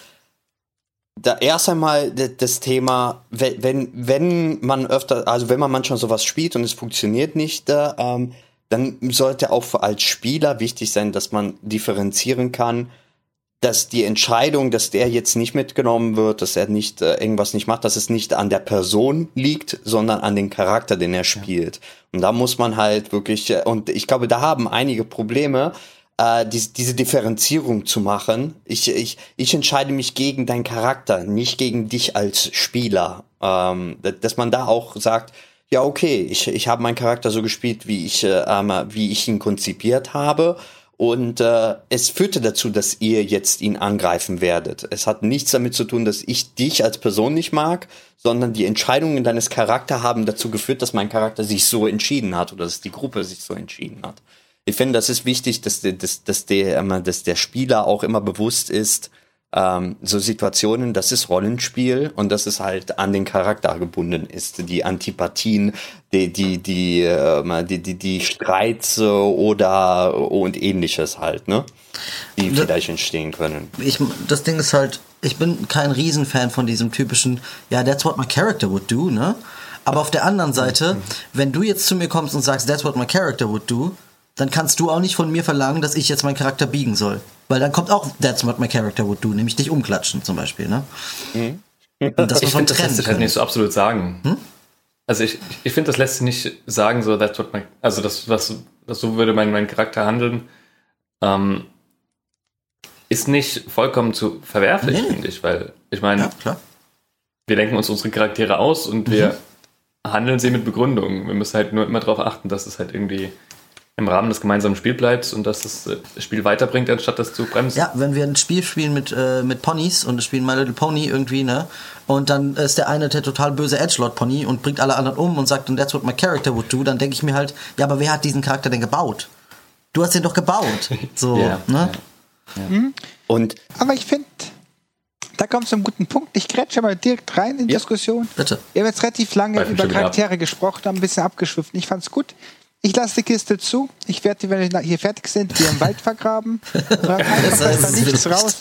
da erst einmal das Thema, wenn, wenn, man öfter, also wenn man manchmal sowas spielt und es funktioniert nicht, äh, ähm, dann sollte auch als Spieler wichtig sein, dass man differenzieren kann, dass die Entscheidung, dass der jetzt nicht mitgenommen wird, dass er nicht äh, irgendwas nicht macht, dass es nicht an der Person liegt, sondern an den Charakter, den er spielt. Und da muss man halt wirklich, äh, und ich glaube, da haben einige Probleme, äh, diese, diese Differenzierung zu machen. Ich, ich, ich entscheide mich gegen deinen Charakter, nicht gegen dich als Spieler. Ähm, da- dass man da auch sagt, ja, okay, ich, ich habe meinen Charakter so gespielt, wie ich, äh, ähm, wie ich ihn konzipiert habe. Und äh, es führte dazu, dass ihr jetzt ihn angreifen werdet. Es hat nichts damit zu tun, dass ich dich als Person nicht mag, sondern die Entscheidungen deines Charakters haben dazu geführt, dass mein Charakter sich so entschieden hat oder dass die Gruppe sich so entschieden hat. Ich finde, das ist wichtig, dass dass, dass der, ähm, dass der Spieler auch immer bewusst ist, ähm, so Situationen, das ist Rollenspiel und das ist halt an den Charakter gebunden ist. Die Antipathien, die, die, die, äh, die, die, die Streits oder und ähnliches halt, ne? Die das, vielleicht entstehen können. Ich, das Ding ist halt, ich bin kein Riesenfan von diesem typischen, ja, that's what my character would do, ne? Aber auf der anderen Seite, mhm. wenn du jetzt zu mir kommst und sagst, that's what my character would do, dann kannst du auch nicht von mir verlangen, dass ich jetzt meinen Charakter biegen soll. Weil dann kommt auch That's what my character would do, nämlich dich umklatschen zum Beispiel. Ne? Mhm. Und das <laughs> ich finde, das lässt sich halt nicht so absolut sagen. Hm? Also ich, ich finde, das lässt sich nicht sagen, so that's what my, also das, was, das so würde mein, mein Charakter handeln, ähm, ist nicht vollkommen zu verwerflich, nee. finde ich, weil ich meine, ja, wir denken uns unsere Charaktere aus und mhm. wir handeln sie mit Begründung. Wir müssen halt nur immer darauf achten, dass es halt irgendwie im Rahmen des gemeinsamen Spiels bleibst und dass das äh, Spiel weiterbringt, anstatt das zu bremsen. Ja, wenn wir ein Spiel spielen mit, äh, mit Ponys und spielen My Little Pony irgendwie, ne? Und dann ist der eine der total böse Edgelord-Pony und bringt alle anderen um und sagt, and that's what my character would do, dann denke ich mir halt, ja, aber wer hat diesen Charakter denn gebaut? Du hast den doch gebaut. <laughs> So, ja, ne? Ja, ja. Mhm. Und aber ich finde, da kommt zum guten Punkt. Ich grätsche mal direkt rein in die Diskussion. Bitte. Wir haben jetzt relativ lange über Charaktere gesprochen, haben ein bisschen abgeschwiffen. Ich fand's gut. Ich lasse die Kiste zu. Ich werde die, wenn wir hier fertig sind, hier im Wald vergraben. <laughs> das heißt, da nichts raus.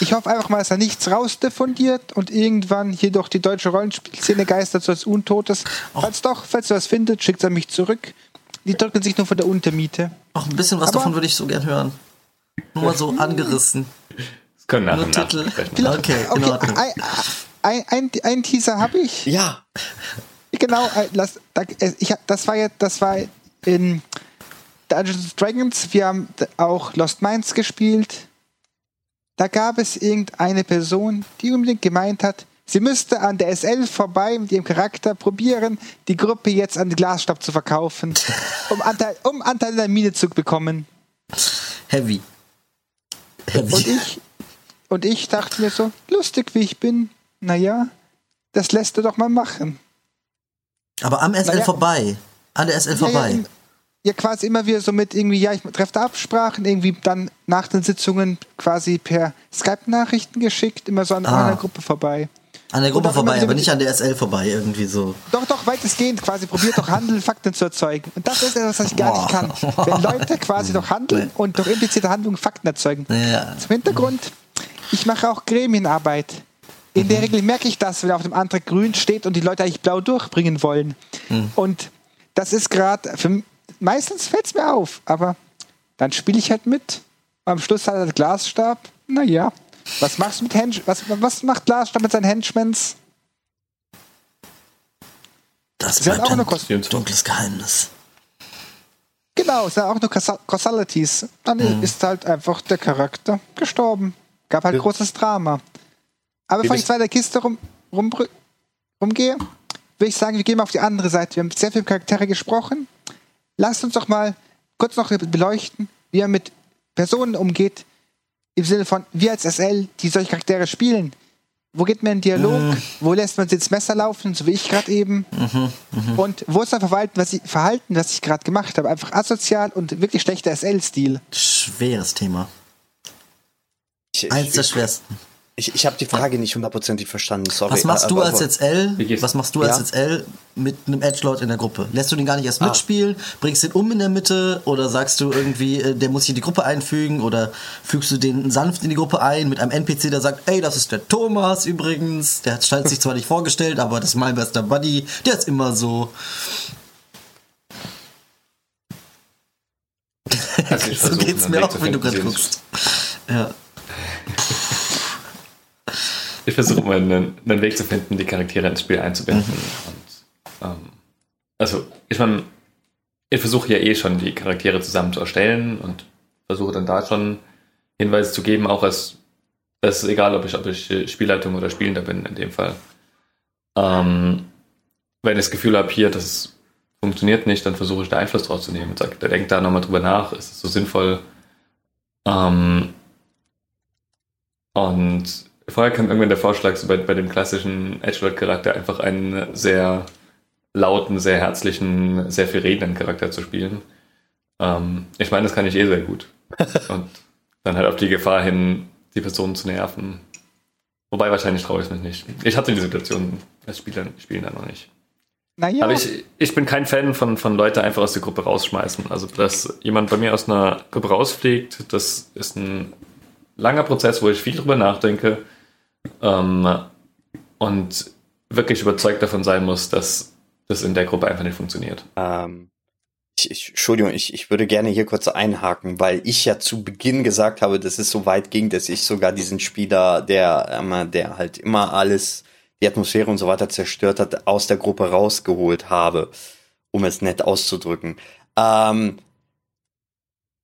Ich hoffe einfach mal, dass da nichts rausdiffundiert und irgendwann hier durch die deutsche Rollenspielszene geistert so als Untotes. Falls doch, falls ihr was findet, schickt er mich zurück. Die drücken sich nur von der Untermiete. Auch ein bisschen was Aber davon würde ich so gern hören. Nur mal so <laughs> angerissen. Das können nachher Nur Titel. Okay, okay. Ein, ein, ein, ein Teaser habe ich. Ja. Genau, äh, äh, ich, das war jetzt, das war in Dungeons Dragons. Wir haben auch Lost Minds gespielt. Da gab es irgendeine Person, die unbedingt gemeint hat, sie müsste an der SL vorbei mit ihrem Charakter probieren, die Gruppe jetzt an den Glasstab zu verkaufen, <laughs> um Anteil, um Anteil der Mine zu bekommen. Heavy. Heavy. Und ich, und ich dachte mir so, lustig wie ich bin, naja, das lässt du doch mal machen. Aber am SL ja, vorbei. An der SL vorbei. Ja, ja, quasi immer wieder so mit irgendwie, ja, ich treffe da Absprachen, irgendwie dann nach den Sitzungen quasi per Skype-Nachrichten geschickt, immer so an ah. einer Gruppe vorbei. An der Gruppe vorbei, aber nicht an der SL vorbei, irgendwie so. Doch, doch, weitestgehend quasi. Probiert doch Handeln, <laughs> Fakten zu erzeugen. Und das ist etwas, was ich gar nicht kann. Wenn Leute quasi durch Handeln und durch implizierte Handlungen Fakten erzeugen. Ja. Zum Hintergrund, ich mache auch Gremienarbeit. In der Regel merke ich das, wenn auf dem Antrag grün steht und die Leute eigentlich blau durchbringen wollen. Mhm. Und das ist gerade, meistens fällt es mir auf, aber dann spiele ich halt mit. Am Schluss hat er den Glasstab. Naja, was machst du mit Hench was, was macht Glasstab mit seinen Henchmans? Das, das ist auch ein Kostüm. dunkles Geheimnis. Genau, es sind auch nur Causalities. Dann mhm. ist halt einfach der Charakter gestorben. Gab halt ja. großes Drama. Aber bevor ich zwei der Kiste rum, rum, rumgehe, würde ich sagen, wir gehen mal auf die andere Seite. Wir haben sehr viele Charaktere gesprochen. Lasst uns doch mal kurz noch beleuchten, wie er mit Personen umgeht, im Sinne von wir als SL, die solche Charaktere spielen. Wo geht man in Dialog? Mhm. Wo lässt man sie ins Messer laufen, so wie ich gerade eben? Mhm, mh. Und wo ist das Verhalten, was ich, Verhalten, was ich gerade gemacht habe? Einfach asozial und wirklich schlechter SL-Stil. Schweres Thema. Eins der schwersten. Ich, ich habe die Frage nicht hundertprozentig verstanden. Sorry. Was machst du als jetzt L? Was machst du als jetzt L mit einem Edgelord in der Gruppe? Lässt du den gar nicht erst ah. mitspielen? Bringst den um in der Mitte? Oder sagst du irgendwie, äh, der muss sich in die Gruppe einfügen? Oder fügst du den sanft in die Gruppe ein mit einem NPC, der sagt, ey, das ist der Thomas übrigens. Der hat sich zwar nicht vorgestellt, aber das ist mein bester Buddy. Der ist immer so. Also <laughs> so geht's mir auch, wenn du gerade guckst. Ja ich versuche mal einen, einen, Weg zu finden, die Charaktere ins Spiel einzubinden. Mhm. Und, ähm, also, ich meine, ich versuche ja eh schon die Charaktere zusammen zu erstellen und versuche dann da schon Hinweise zu geben, auch als es ist egal, ob ich, ob ich Spielleitung oder Spielender bin in dem Fall. Ähm, wenn ich das Gefühl habe, hier, das funktioniert nicht, dann versuche ich da Einfluss drauf zu nehmen und sage, der denkt da nochmal drüber nach, ist es so sinnvoll? Ähm, und Vorher kam irgendwann der Vorschlag, so bei, bei dem klassischen Edgelord-Charakter einfach einen sehr lauten, sehr herzlichen, sehr viel redenden Charakter zu spielen. Ähm, ich meine, das kann ich eh sehr gut. <laughs> Und dann halt auf die Gefahr hin, die Person zu nerven. Wobei wahrscheinlich traue ich mich nicht. Ich hatte die Situation als Spieler spielen dann noch nicht. Naja. Aber ich, ich bin kein Fan von, von Leute einfach aus der Gruppe rausschmeißen. Also, dass jemand bei mir aus einer Gruppe rausfliegt, das ist ein langer Prozess, wo ich viel drüber nachdenke ähm, und wirklich überzeugt davon sein muss, dass das in der Gruppe einfach nicht funktioniert. Ähm, ich, ich, Entschuldigung, ich, ich würde gerne hier kurz einhaken, weil ich ja zu Beginn gesagt habe, dass es so weit ging, dass ich sogar diesen Spieler, der, ähm, der halt immer alles die Atmosphäre und so weiter zerstört hat, aus der Gruppe rausgeholt habe, um es nett auszudrücken. Ähm,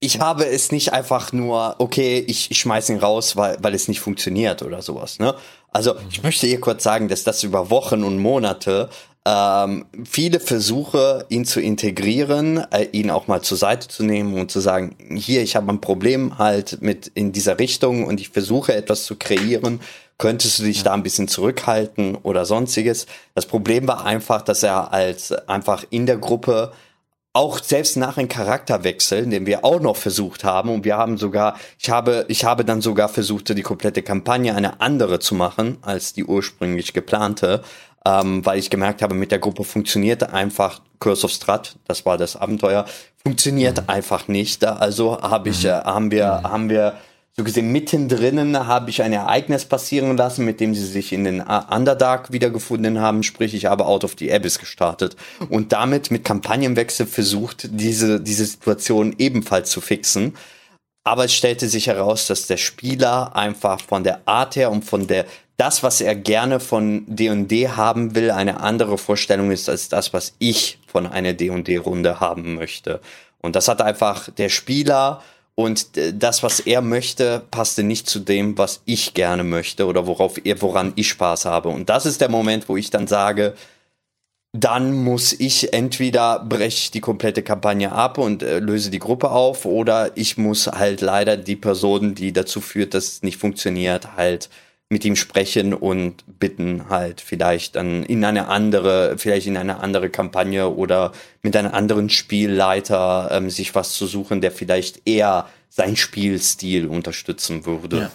ich habe es nicht einfach nur, okay, ich, ich schmeiß ihn raus, weil, weil es nicht funktioniert oder sowas. Ne? Also ich möchte hier kurz sagen, dass das über Wochen und Monate ähm, viele Versuche, ihn zu integrieren, äh, ihn auch mal zur Seite zu nehmen und zu sagen, hier, ich habe ein Problem halt mit in dieser Richtung und ich versuche etwas zu kreieren, könntest du dich da ein bisschen zurückhalten oder sonstiges. Das Problem war einfach, dass er als einfach in der Gruppe auch selbst nach einem Charakterwechsel, den wir auch noch versucht haben und wir haben sogar, ich habe, ich habe dann sogar versucht, die komplette Kampagne eine andere zu machen als die ursprünglich geplante, ähm, weil ich gemerkt habe, mit der Gruppe funktioniert einfach Curse of Strat, das war das Abenteuer, funktioniert mhm. einfach nicht. Also habe ich, äh, haben wir, mhm. haben wir so gesehen mittendrin habe ich ein Ereignis passieren lassen, mit dem sie sich in den Underdark wiedergefunden haben. Sprich, ich habe Out of the Abyss gestartet und damit mit Kampagnenwechsel versucht, diese, diese Situation ebenfalls zu fixen. Aber es stellte sich heraus, dass der Spieler einfach von der Art her und von der das, was er gerne von D&D haben will, eine andere Vorstellung ist als das, was ich von einer D&D-Runde haben möchte. Und das hat einfach der Spieler und das, was er möchte, passte nicht zu dem, was ich gerne möchte oder worauf er, woran ich Spaß habe. Und das ist der Moment, wo ich dann sage, dann muss ich entweder breche die komplette Kampagne ab und äh, löse die Gruppe auf oder ich muss halt leider die Person, die dazu führt, dass es nicht funktioniert, halt mit ihm sprechen und bitten halt vielleicht dann in eine andere, vielleicht in eine andere Kampagne oder mit einem anderen Spielleiter ähm, sich was zu suchen, der vielleicht eher sein Spielstil unterstützen würde. Ja.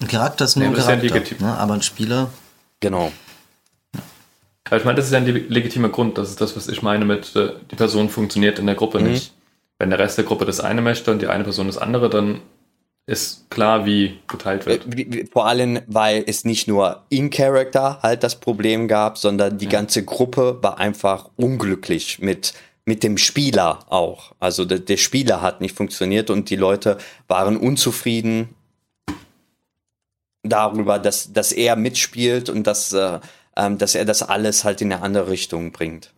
Ein Charakter ist nur ja, ein Charakter, ja ne? aber ein Spieler. Genau. Aber ich meine, das ist ja ein legitimer Grund. Das ist das, was ich meine mit, äh, die Person funktioniert in der Gruppe mhm. nicht. Wenn der Rest der Gruppe das eine möchte und die eine Person das andere, dann ist klar, wie geteilt wird. Äh, vor allem, weil es nicht nur in Character halt das Problem gab, sondern die ja. ganze Gruppe war einfach unglücklich mit mit dem Spieler auch. Also der, der Spieler hat nicht funktioniert und die Leute waren unzufrieden darüber, dass dass er mitspielt und dass äh, ähm, dass er das alles halt in eine andere Richtung bringt.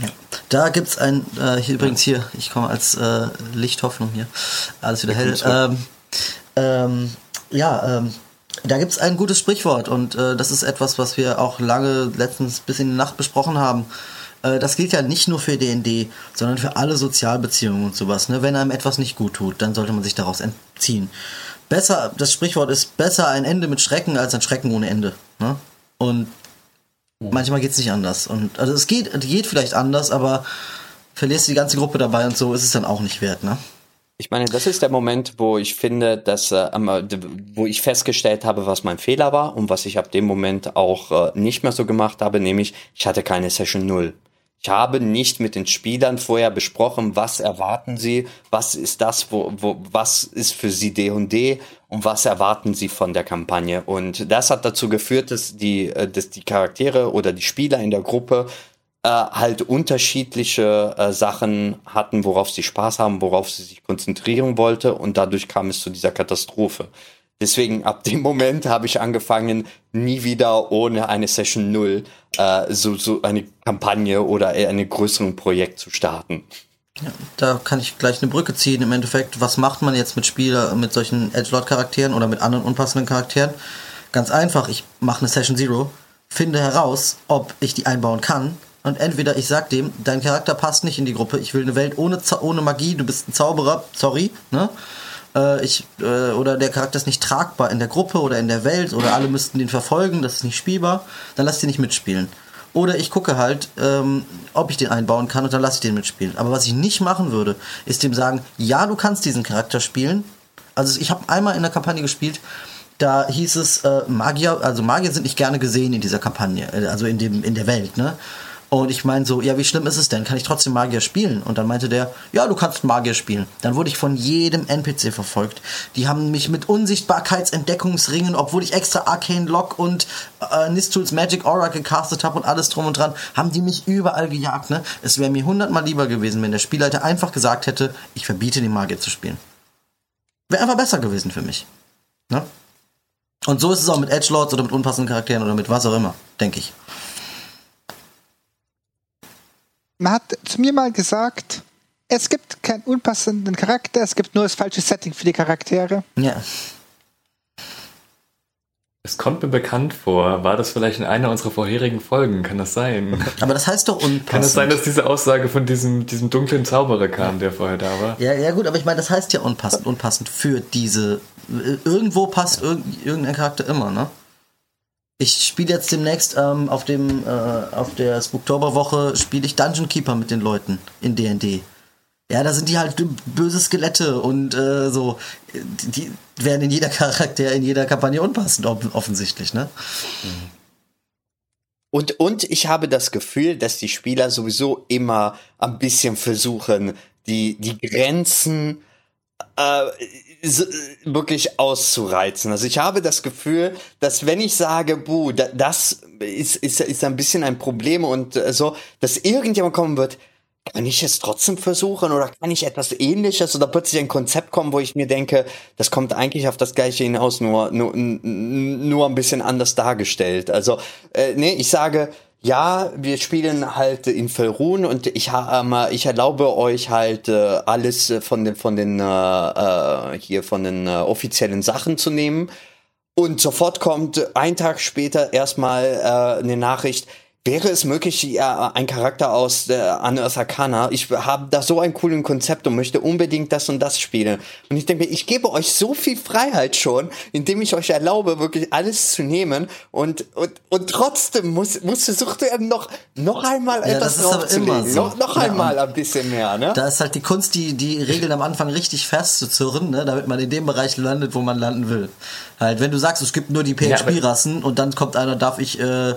Ja. Da gibt's ein, äh, hier übrigens hier, ich komme als äh, Lichthoffnung hier, alles wieder hell. Ähm, ähm, ja, ähm, da gibt es ein gutes Sprichwort und äh, das ist etwas, was wir auch lange letztens bis in die Nacht besprochen haben. Äh, das gilt ja nicht nur für DND, sondern für alle Sozialbeziehungen und sowas. Ne? Wenn einem etwas nicht gut tut, dann sollte man sich daraus entziehen. Besser, das Sprichwort ist besser ein Ende mit Schrecken als ein Schrecken ohne Ende. Ne? Und oh. manchmal geht es nicht anders. Und also es geht, geht vielleicht anders, aber verlierst du die ganze Gruppe dabei und so ist es dann auch nicht wert, ne? Ich meine, das ist der Moment, wo ich finde, dass, äh, wo ich festgestellt habe, was mein Fehler war und was ich ab dem Moment auch äh, nicht mehr so gemacht habe, nämlich ich hatte keine Session Null. Ich habe nicht mit den Spielern vorher besprochen, was erwarten sie, was ist das, wo, wo, was ist für sie D und D und was erwarten sie von der Kampagne. Und das hat dazu geführt, dass die, äh, dass die Charaktere oder die Spieler in der Gruppe äh, halt unterschiedliche äh, Sachen hatten, worauf sie Spaß haben, worauf sie sich konzentrieren wollte und dadurch kam es zu dieser Katastrophe. Deswegen ab dem Moment habe ich angefangen, nie wieder ohne eine Session Null äh, so, so eine Kampagne oder ein größeren Projekt zu starten. Ja, da kann ich gleich eine Brücke ziehen. Im Endeffekt, was macht man jetzt mit Spieler, mit solchen Edgelord-Charakteren oder mit anderen unpassenden Charakteren? Ganz einfach, ich mache eine Session Zero, finde heraus, ob ich die einbauen kann und entweder ich sag dem, dein Charakter passt nicht in die Gruppe, ich will eine Welt ohne, ohne Magie, du bist ein Zauberer, sorry, ne? Äh, ich, äh, oder der Charakter ist nicht tragbar in der Gruppe oder in der Welt oder alle müssten den verfolgen, das ist nicht spielbar, dann lass den nicht mitspielen. Oder ich gucke halt, ähm, ob ich den einbauen kann und dann lasse ich den mitspielen. Aber was ich nicht machen würde, ist dem sagen, ja, du kannst diesen Charakter spielen. Also ich habe einmal in der Kampagne gespielt, da hieß es, äh, Magier, also Magier sind nicht gerne gesehen in dieser Kampagne, äh, also in, dem, in der Welt, ne? Und ich meine so, ja, wie schlimm ist es denn? Kann ich trotzdem Magier spielen? Und dann meinte der, ja, du kannst Magier spielen. Dann wurde ich von jedem NPC verfolgt. Die haben mich mit Unsichtbarkeitsentdeckungsringen, obwohl ich extra Arcane Lock und äh, Nistuls Magic Aura gecastet habe und alles drum und dran, haben die mich überall gejagt. Ne? Es wäre mir hundertmal lieber gewesen, wenn der Spielleiter einfach gesagt hätte, ich verbiete den Magier zu spielen. Wäre einfach besser gewesen für mich. Ne? Und so ist es auch mit Edgelords oder mit unpassenden Charakteren oder mit was auch immer, denke ich. Man hat zu mir mal gesagt, es gibt keinen unpassenden Charakter, es gibt nur das falsche Setting für die Charaktere. Ja. Es kommt mir bekannt vor. War das vielleicht in einer unserer vorherigen Folgen? Kann das sein? Aber das heißt doch unpassend. Kann es sein, dass diese Aussage von diesem, diesem dunklen Zauberer kam, der vorher da war? Ja, ja gut, aber ich meine, das heißt ja unpassend, unpassend für diese. Irgendwo passt irgendein Charakter immer, ne? Ich spiele jetzt demnächst ähm, auf dem äh, auf der Spooktober-Woche spiele ich Dungeon Keeper mit den Leuten in D&D. Ja, da sind die halt böse Skelette und äh, so. Die werden in jeder <laughs> Charakter, in jeder Kampagne unpassend, offensichtlich, ne? Und, und ich habe das Gefühl, dass die Spieler sowieso immer ein bisschen versuchen, die, die Grenzen äh, so, wirklich auszureizen. Also ich habe das Gefühl, dass wenn ich sage, buh, das ist, ist, ist ein bisschen ein Problem und äh, so, dass irgendjemand kommen wird, kann ich es trotzdem versuchen oder kann ich etwas ähnliches oder plötzlich ein Konzept kommen, wo ich mir denke, das kommt eigentlich auf das gleiche hinaus, nur, nur, nur ein bisschen anders dargestellt. Also, äh, nee, ich sage, ja, wir spielen halt in Felrun und ich, äh, ich erlaube euch halt äh, alles von den, von den, äh, äh, hier von den äh, offiziellen Sachen zu nehmen. Und sofort kommt ein Tag später erstmal äh, eine Nachricht, Wäre es möglich, ja, ein Charakter aus der Unearth Arcana, ich habe da so ein cooles Konzept und möchte unbedingt das und das spielen. Und ich denke mir, ich gebe euch so viel Freiheit schon, indem ich euch erlaube, wirklich alles zu nehmen und, und, und trotzdem muss, muss versucht werden, noch, noch einmal ja, etwas draufzulegen. So. Noch, noch ja, einmal ein bisschen mehr, ne? Da ist halt die Kunst, die, die Regeln am Anfang richtig festzuzurren, ne, damit man in dem Bereich landet, wo man landen will. Halt, wenn du sagst, es gibt nur die PHP-Rassen und dann kommt einer, darf ich, äh,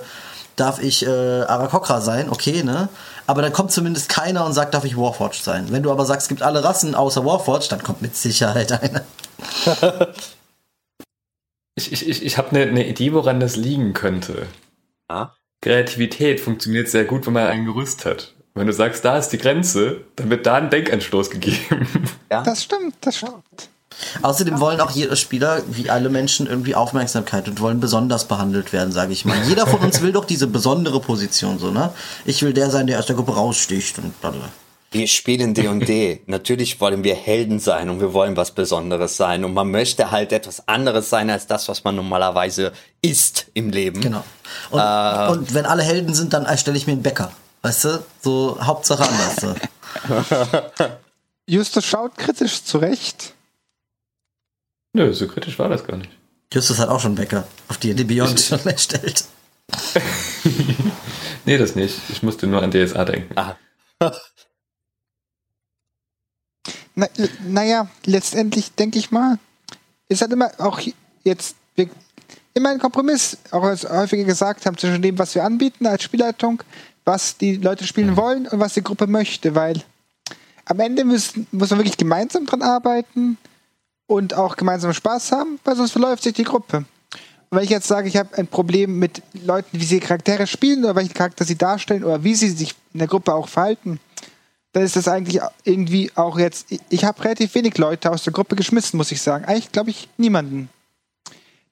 darf ich äh, Arakokra sein, okay, ne? Aber dann kommt zumindest keiner und sagt, darf ich Warforged sein. Wenn du aber sagst, es gibt alle Rassen außer Warforged, dann kommt mit Sicherheit einer. <laughs> ich ich, ich, ich habe eine ne Idee, woran das liegen könnte. Ah? Kreativität funktioniert sehr gut, wenn man ein Gerüst hat. Wenn du sagst, da ist die Grenze, dann wird da ein Denkanstoß gegeben. Ja. Das stimmt, das stimmt. Außerdem wollen auch jeder Spieler, wie alle Menschen, irgendwie Aufmerksamkeit und wollen besonders behandelt werden, sage ich mal. Jeder von uns will doch diese besondere Position, so, ne? Ich will der sein, der aus der Gruppe raussticht und blablabla. Wir spielen D&D. Natürlich wollen wir Helden sein und wir wollen was Besonderes sein und man möchte halt etwas anderes sein als das, was man normalerweise ist im Leben. Genau. Und, äh, und wenn alle Helden sind, dann erstelle ich mir einen Bäcker. Weißt du? So Hauptsache anders. <laughs> Justus schaut kritisch zurecht. Nö, so kritisch war das gar nicht. Justus hat auch schon Bäcker auf die Beyond schon erstellt. <laughs> nee, das nicht. Ich musste nur an DSA denken. Aha. Na, naja, letztendlich denke ich mal, ist halt immer auch jetzt wir, immer ein Kompromiss, auch als häufiger gesagt haben, zwischen dem, was wir anbieten als Spielleitung, was die Leute spielen wollen und was die Gruppe möchte, weil am Ende müssen, muss man wirklich gemeinsam dran arbeiten und auch gemeinsam Spaß haben, weil sonst verläuft sich die Gruppe. Und wenn ich jetzt sage, ich habe ein Problem mit Leuten, wie sie Charaktere spielen oder welche Charakter sie darstellen oder wie sie sich in der Gruppe auch verhalten, dann ist das eigentlich irgendwie auch jetzt. Ich habe relativ wenig Leute aus der Gruppe geschmissen, muss ich sagen. Eigentlich glaube ich niemanden.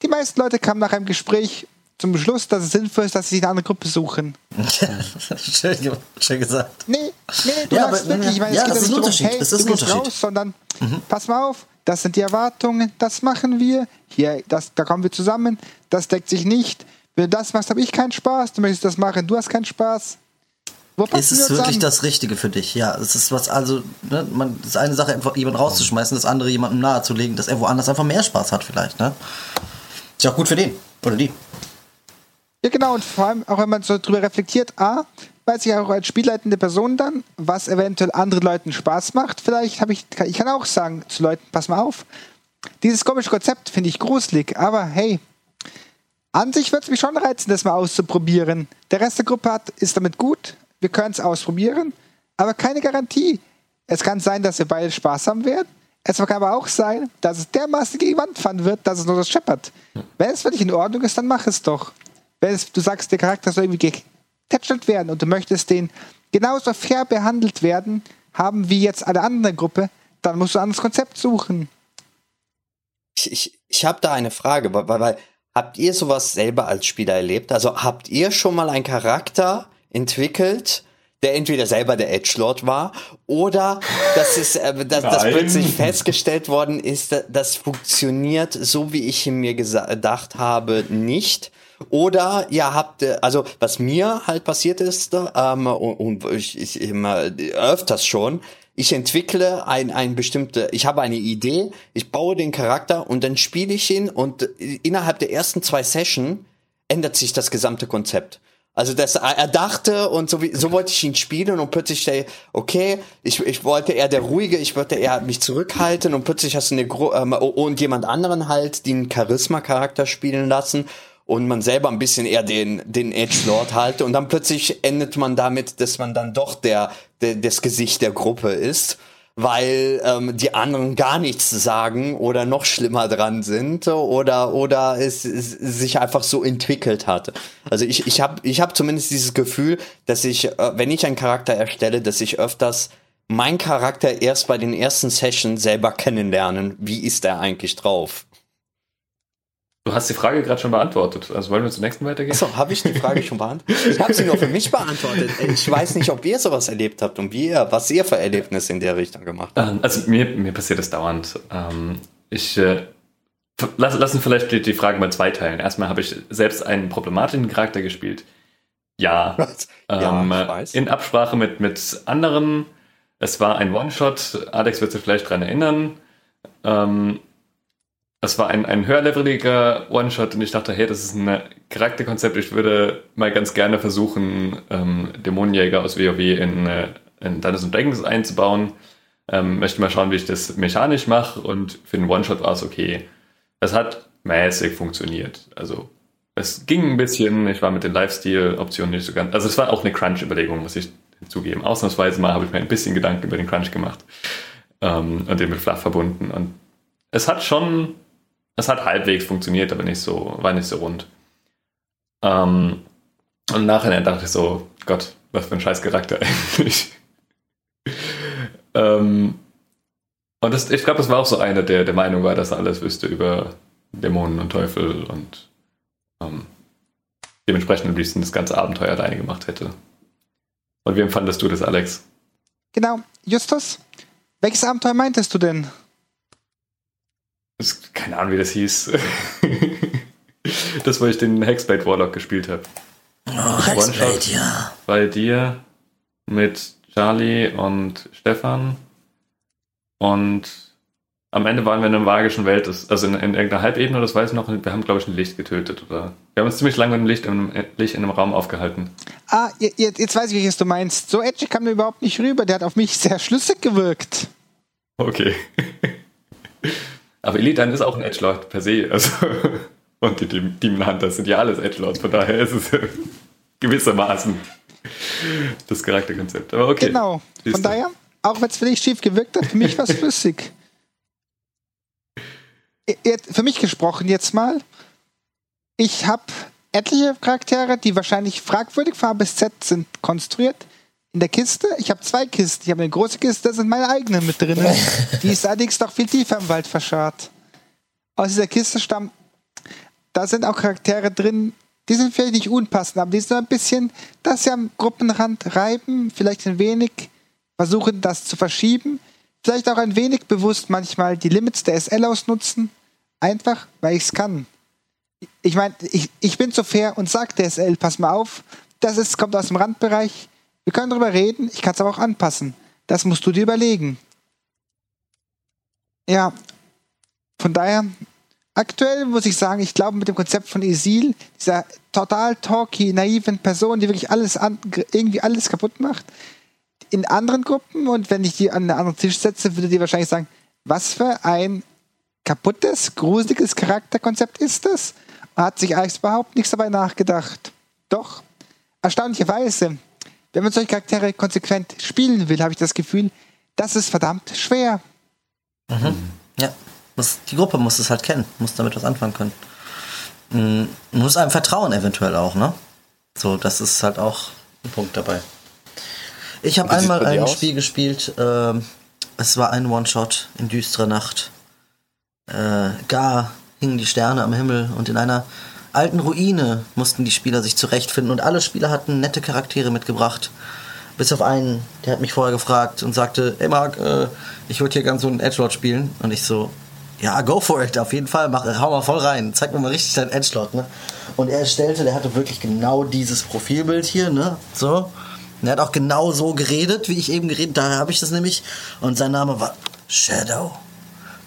Die meisten Leute kamen nach einem Gespräch zum Beschluss, dass es sinnvoll ist, dass sie sich eine andere Gruppe suchen. <laughs> schön, schön, gesagt. Nee, nee, du ja, aber, wirklich, ich meine, ja, es geht nicht darum, hey, das ist du gehst raus, sondern mhm. pass mal auf, das sind die Erwartungen, das machen wir, hier, das, da kommen wir zusammen, das deckt sich nicht. Wenn du das machst, habe ich keinen Spaß, du möchtest das machen, du hast keinen Spaß. ist es wirklich an? das Richtige für dich? Ja, es ist was, also, ne, man, das ist eine Sache, einfach jemanden rauszuschmeißen, das andere jemandem nahezulegen, dass er woanders einfach mehr Spaß hat, vielleicht, ne? Ist ja auch gut für den oder die. Ja, genau, und vor allem auch wenn man so drüber reflektiert, A, weiß ich auch als spielleitende Person dann, was eventuell anderen Leuten Spaß macht. Vielleicht habe ich, ich kann auch sagen zu Leuten, pass mal auf, dieses komische Konzept finde ich gruselig, aber hey, an sich würde es mich schon reizen, das mal auszuprobieren. Der Rest der Gruppe hat, ist damit gut, wir können es ausprobieren, aber keine Garantie. Es kann sein, dass wir beide Spaß haben werden. Es kann aber auch sein, dass es dermaßen gegen die Wand fahren wird, dass es nur das scheppert. Wenn es für dich in Ordnung ist, dann mach es doch. Wenn es, du sagst, der Charakter soll irgendwie getätschelt werden und du möchtest den genauso fair behandelt werden, haben wie jetzt eine andere Gruppe, dann musst du ein anderes Konzept suchen. Ich, ich, ich habe da eine Frage, weil, weil habt ihr sowas selber als Spieler erlebt? Also habt ihr schon mal einen Charakter entwickelt, der entweder selber der Edgelord war oder dass es äh, dass, dass plötzlich festgestellt worden ist, dass das funktioniert so wie ich mir gedacht habe nicht oder ihr habt, äh, also was mir halt passiert ist, ähm, und, und ich, ich immer öfters schon, ich entwickle ein, ein bestimmte, ich habe eine Idee, ich baue den Charakter und dann spiele ich ihn und innerhalb der ersten zwei Sessions ändert sich das gesamte Konzept. Also das er dachte und so wie so wollte ich ihn spielen und plötzlich okay, ich, ich wollte eher der ruhige, ich wollte eher mich zurückhalten und plötzlich hast du eine ähm, und jemand anderen halt den Charisma Charakter spielen lassen und man selber ein bisschen eher den, den Edgelord halte und dann plötzlich endet man damit, dass man dann doch der, der das Gesicht der Gruppe ist, weil ähm, die anderen gar nichts sagen oder noch schlimmer dran sind oder oder es, es sich einfach so entwickelt hat. Also ich ich habe ich hab zumindest dieses Gefühl, dass ich äh, wenn ich einen Charakter erstelle, dass ich öfters mein Charakter erst bei den ersten Sessions selber kennenlernen, wie ist er eigentlich drauf? Du hast die Frage gerade schon beantwortet. Also wollen wir zum nächsten weitergehen? Achso, habe ich die Frage schon beantwortet? Ich habe sie nur für mich beantwortet. Ich weiß nicht, ob ihr sowas erlebt habt und wie ihr, was ihr für Erlebnisse in der Richtung gemacht habt. Ähm, also mir, mir passiert das dauernd. Ähm, ich äh, lass, lassen vielleicht die, die Frage mal zweiteilen. Erstmal habe ich selbst einen problematischen Charakter gespielt. Ja. ja ähm, in Absprache mit, mit anderen. Es war ein One-Shot. Alex wird sich vielleicht daran erinnern. Ähm, es war ein, ein höherleveliger One-Shot und ich dachte, hey, das ist ein Charakterkonzept. Ich würde mal ganz gerne versuchen, ähm, Dämonenjäger aus WoW in, äh, in Dungeons Dragons einzubauen. Ähm, möchte mal schauen, wie ich das mechanisch mache und für den One-Shot war es okay. Es hat mäßig funktioniert. Also es ging ein bisschen, ich war mit den Lifestyle-Optionen nicht so ganz. Also es war auch eine Crunch-Überlegung, muss ich zugeben. Ausnahmsweise mal habe ich mir ein bisschen Gedanken über den Crunch gemacht ähm, und den mit Fluff verbunden. Und es hat schon es hat halbwegs funktioniert, aber nicht so, war nicht so rund. Ähm, und nachher dachte ich so, Gott, was für ein scheiß Charakter <laughs> eigentlich. ähm, und das, ich glaube, das war auch so einer, der der Meinung war, dass er alles wüsste über Dämonen und Teufel und ähm, dementsprechend am liebsten das ganze Abenteuer alleine gemacht hätte. Und wie empfandest du das, Alex? Genau. Justus, welches Abenteuer meintest du denn? Keine Ahnung, wie das hieß. das, weil ich den Hexblade Warlock gespielt habe. Oh, Hexblade, ja. Bei dir mit Charlie und Stefan. Und am Ende waren wir in einer magischen Welt, also in, in, irgendeiner Halbebene, das weiß ich noch, wir haben, glaube ich, ein Licht getötet. Oder wir haben uns ziemlich lange mit dem Licht in, Licht in einem Raum aufgehalten. Ah, jetzt, jetzt weiß ich, welches du meinst. So edgy kam mir überhaupt nicht rüber. Der hat auf mich sehr schlüssig gewirkt. Okay. Aber Illidan ist auch ein Edgelord per se. Also, <laughs> und die Demon Hunters sind ja alles Edgelords, von daher ist es <laughs> gewissermaßen das Charakterkonzept. Aber okay. Genau. Von daher, auch wenn es für dich schief gewirkt hat, für mich war es <laughs> flüssig. Für mich gesprochen jetzt mal. Ich habe etliche Charaktere, die wahrscheinlich fragwürdig von A bis Z sind, konstruiert in der Kiste. Ich habe zwei Kisten. Ich habe eine große Kiste, da sind meine eigenen mit drin. <laughs> Die ist allerdings noch viel tiefer im Wald verscharrt. Aus dieser Kiste stammen, da sind auch Charaktere drin, die sind vielleicht nicht unpassend, aber die sind so ein bisschen, dass sie am Gruppenrand reiben, vielleicht ein wenig versuchen, das zu verschieben. Vielleicht auch ein wenig bewusst manchmal die Limits der SL ausnutzen. Einfach, weil ich es kann. Ich meine, ich, ich bin so fair und sage der SL, pass mal auf, das ist, kommt aus dem Randbereich wir können darüber reden, ich kann es aber auch anpassen. Das musst du dir überlegen. Ja, von daher, aktuell muss ich sagen, ich glaube mit dem Konzept von Isil, dieser total talky, naiven Person, die wirklich alles an, irgendwie alles kaputt macht, in anderen Gruppen und wenn ich die an einen anderen Tisch setze, würde die wahrscheinlich sagen, was für ein kaputtes, gruseliges Charakterkonzept ist das? Hat sich eigentlich überhaupt nichts dabei nachgedacht. Doch, erstaunlicherweise, wenn man solche Charaktere konsequent spielen will, habe ich das Gefühl, das ist verdammt schwer. Mhm. Ja, muss, die Gruppe muss es halt kennen, muss damit was anfangen können. Mhm. Muss einem vertrauen, eventuell auch, ne? So, das ist halt auch ein Punkt dabei. Ich habe einmal ein aus? Spiel gespielt, äh, es war ein One-Shot in düsterer Nacht. Äh, gar hingen die Sterne am Himmel und in einer alten Ruine mussten die Spieler sich zurechtfinden und alle Spieler hatten nette Charaktere mitgebracht. Bis auf einen, der hat mich vorher gefragt und sagte, hey Marc, äh, ich würde hier ganz so einen Edgelord spielen. Und ich so, ja, go for it, auf jeden Fall, mach, hau mal voll rein, zeig mir mal richtig deinen Edgelord, ne? Und er stellte, der hatte wirklich genau dieses Profilbild hier, ne? So. Und er hat auch genau so geredet, wie ich eben geredet, da habe ich das nämlich. Und sein Name war Shadow.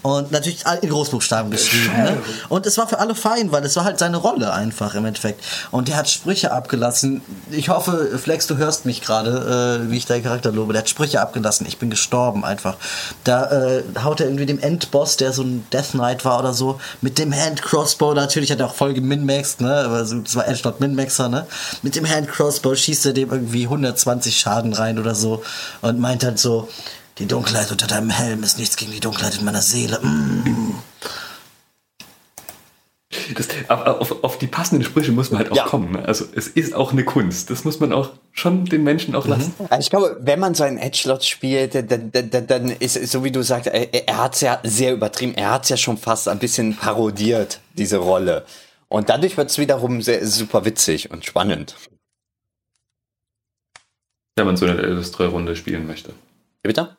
Und natürlich in Großbuchstaben geschrieben. Ne? Und es war für alle fein, weil es war halt seine Rolle einfach im Endeffekt. Und der hat Sprüche abgelassen. Ich hoffe, Flex, du hörst mich gerade, äh, wie ich deinen Charakter lobe. Der hat Sprüche abgelassen. Ich bin gestorben einfach. Da äh, haut er irgendwie dem Endboss, der so ein Death Knight war oder so, mit dem Hand Crossbow, natürlich hat er auch voll geminmaxed, ne? Also, das war Edgelord Minmaxer, ne? Mit dem Hand Crossbow schießt er dem irgendwie 120 Schaden rein oder so und meint halt so, die Dunkelheit unter deinem Helm ist nichts gegen die Dunkelheit in meiner Seele. Mm. Das, auf, auf, die passenden Sprüche muss man halt auch ja. kommen. Ne? Also es ist auch eine Kunst. Das muss man auch schon den Menschen auch lassen. Mhm. Also ich glaube, wenn man so einen Edgelord spielt, dann, dann, dann ist es so wie du sagst, er, er hat es ja sehr übertrieben. Er hat es ja schon fast ein bisschen parodiert, diese Rolle. Und dadurch wird es wiederum sehr, super witzig und spannend. Wenn man so eine Illustrierrunde spielen möchte. Bitte?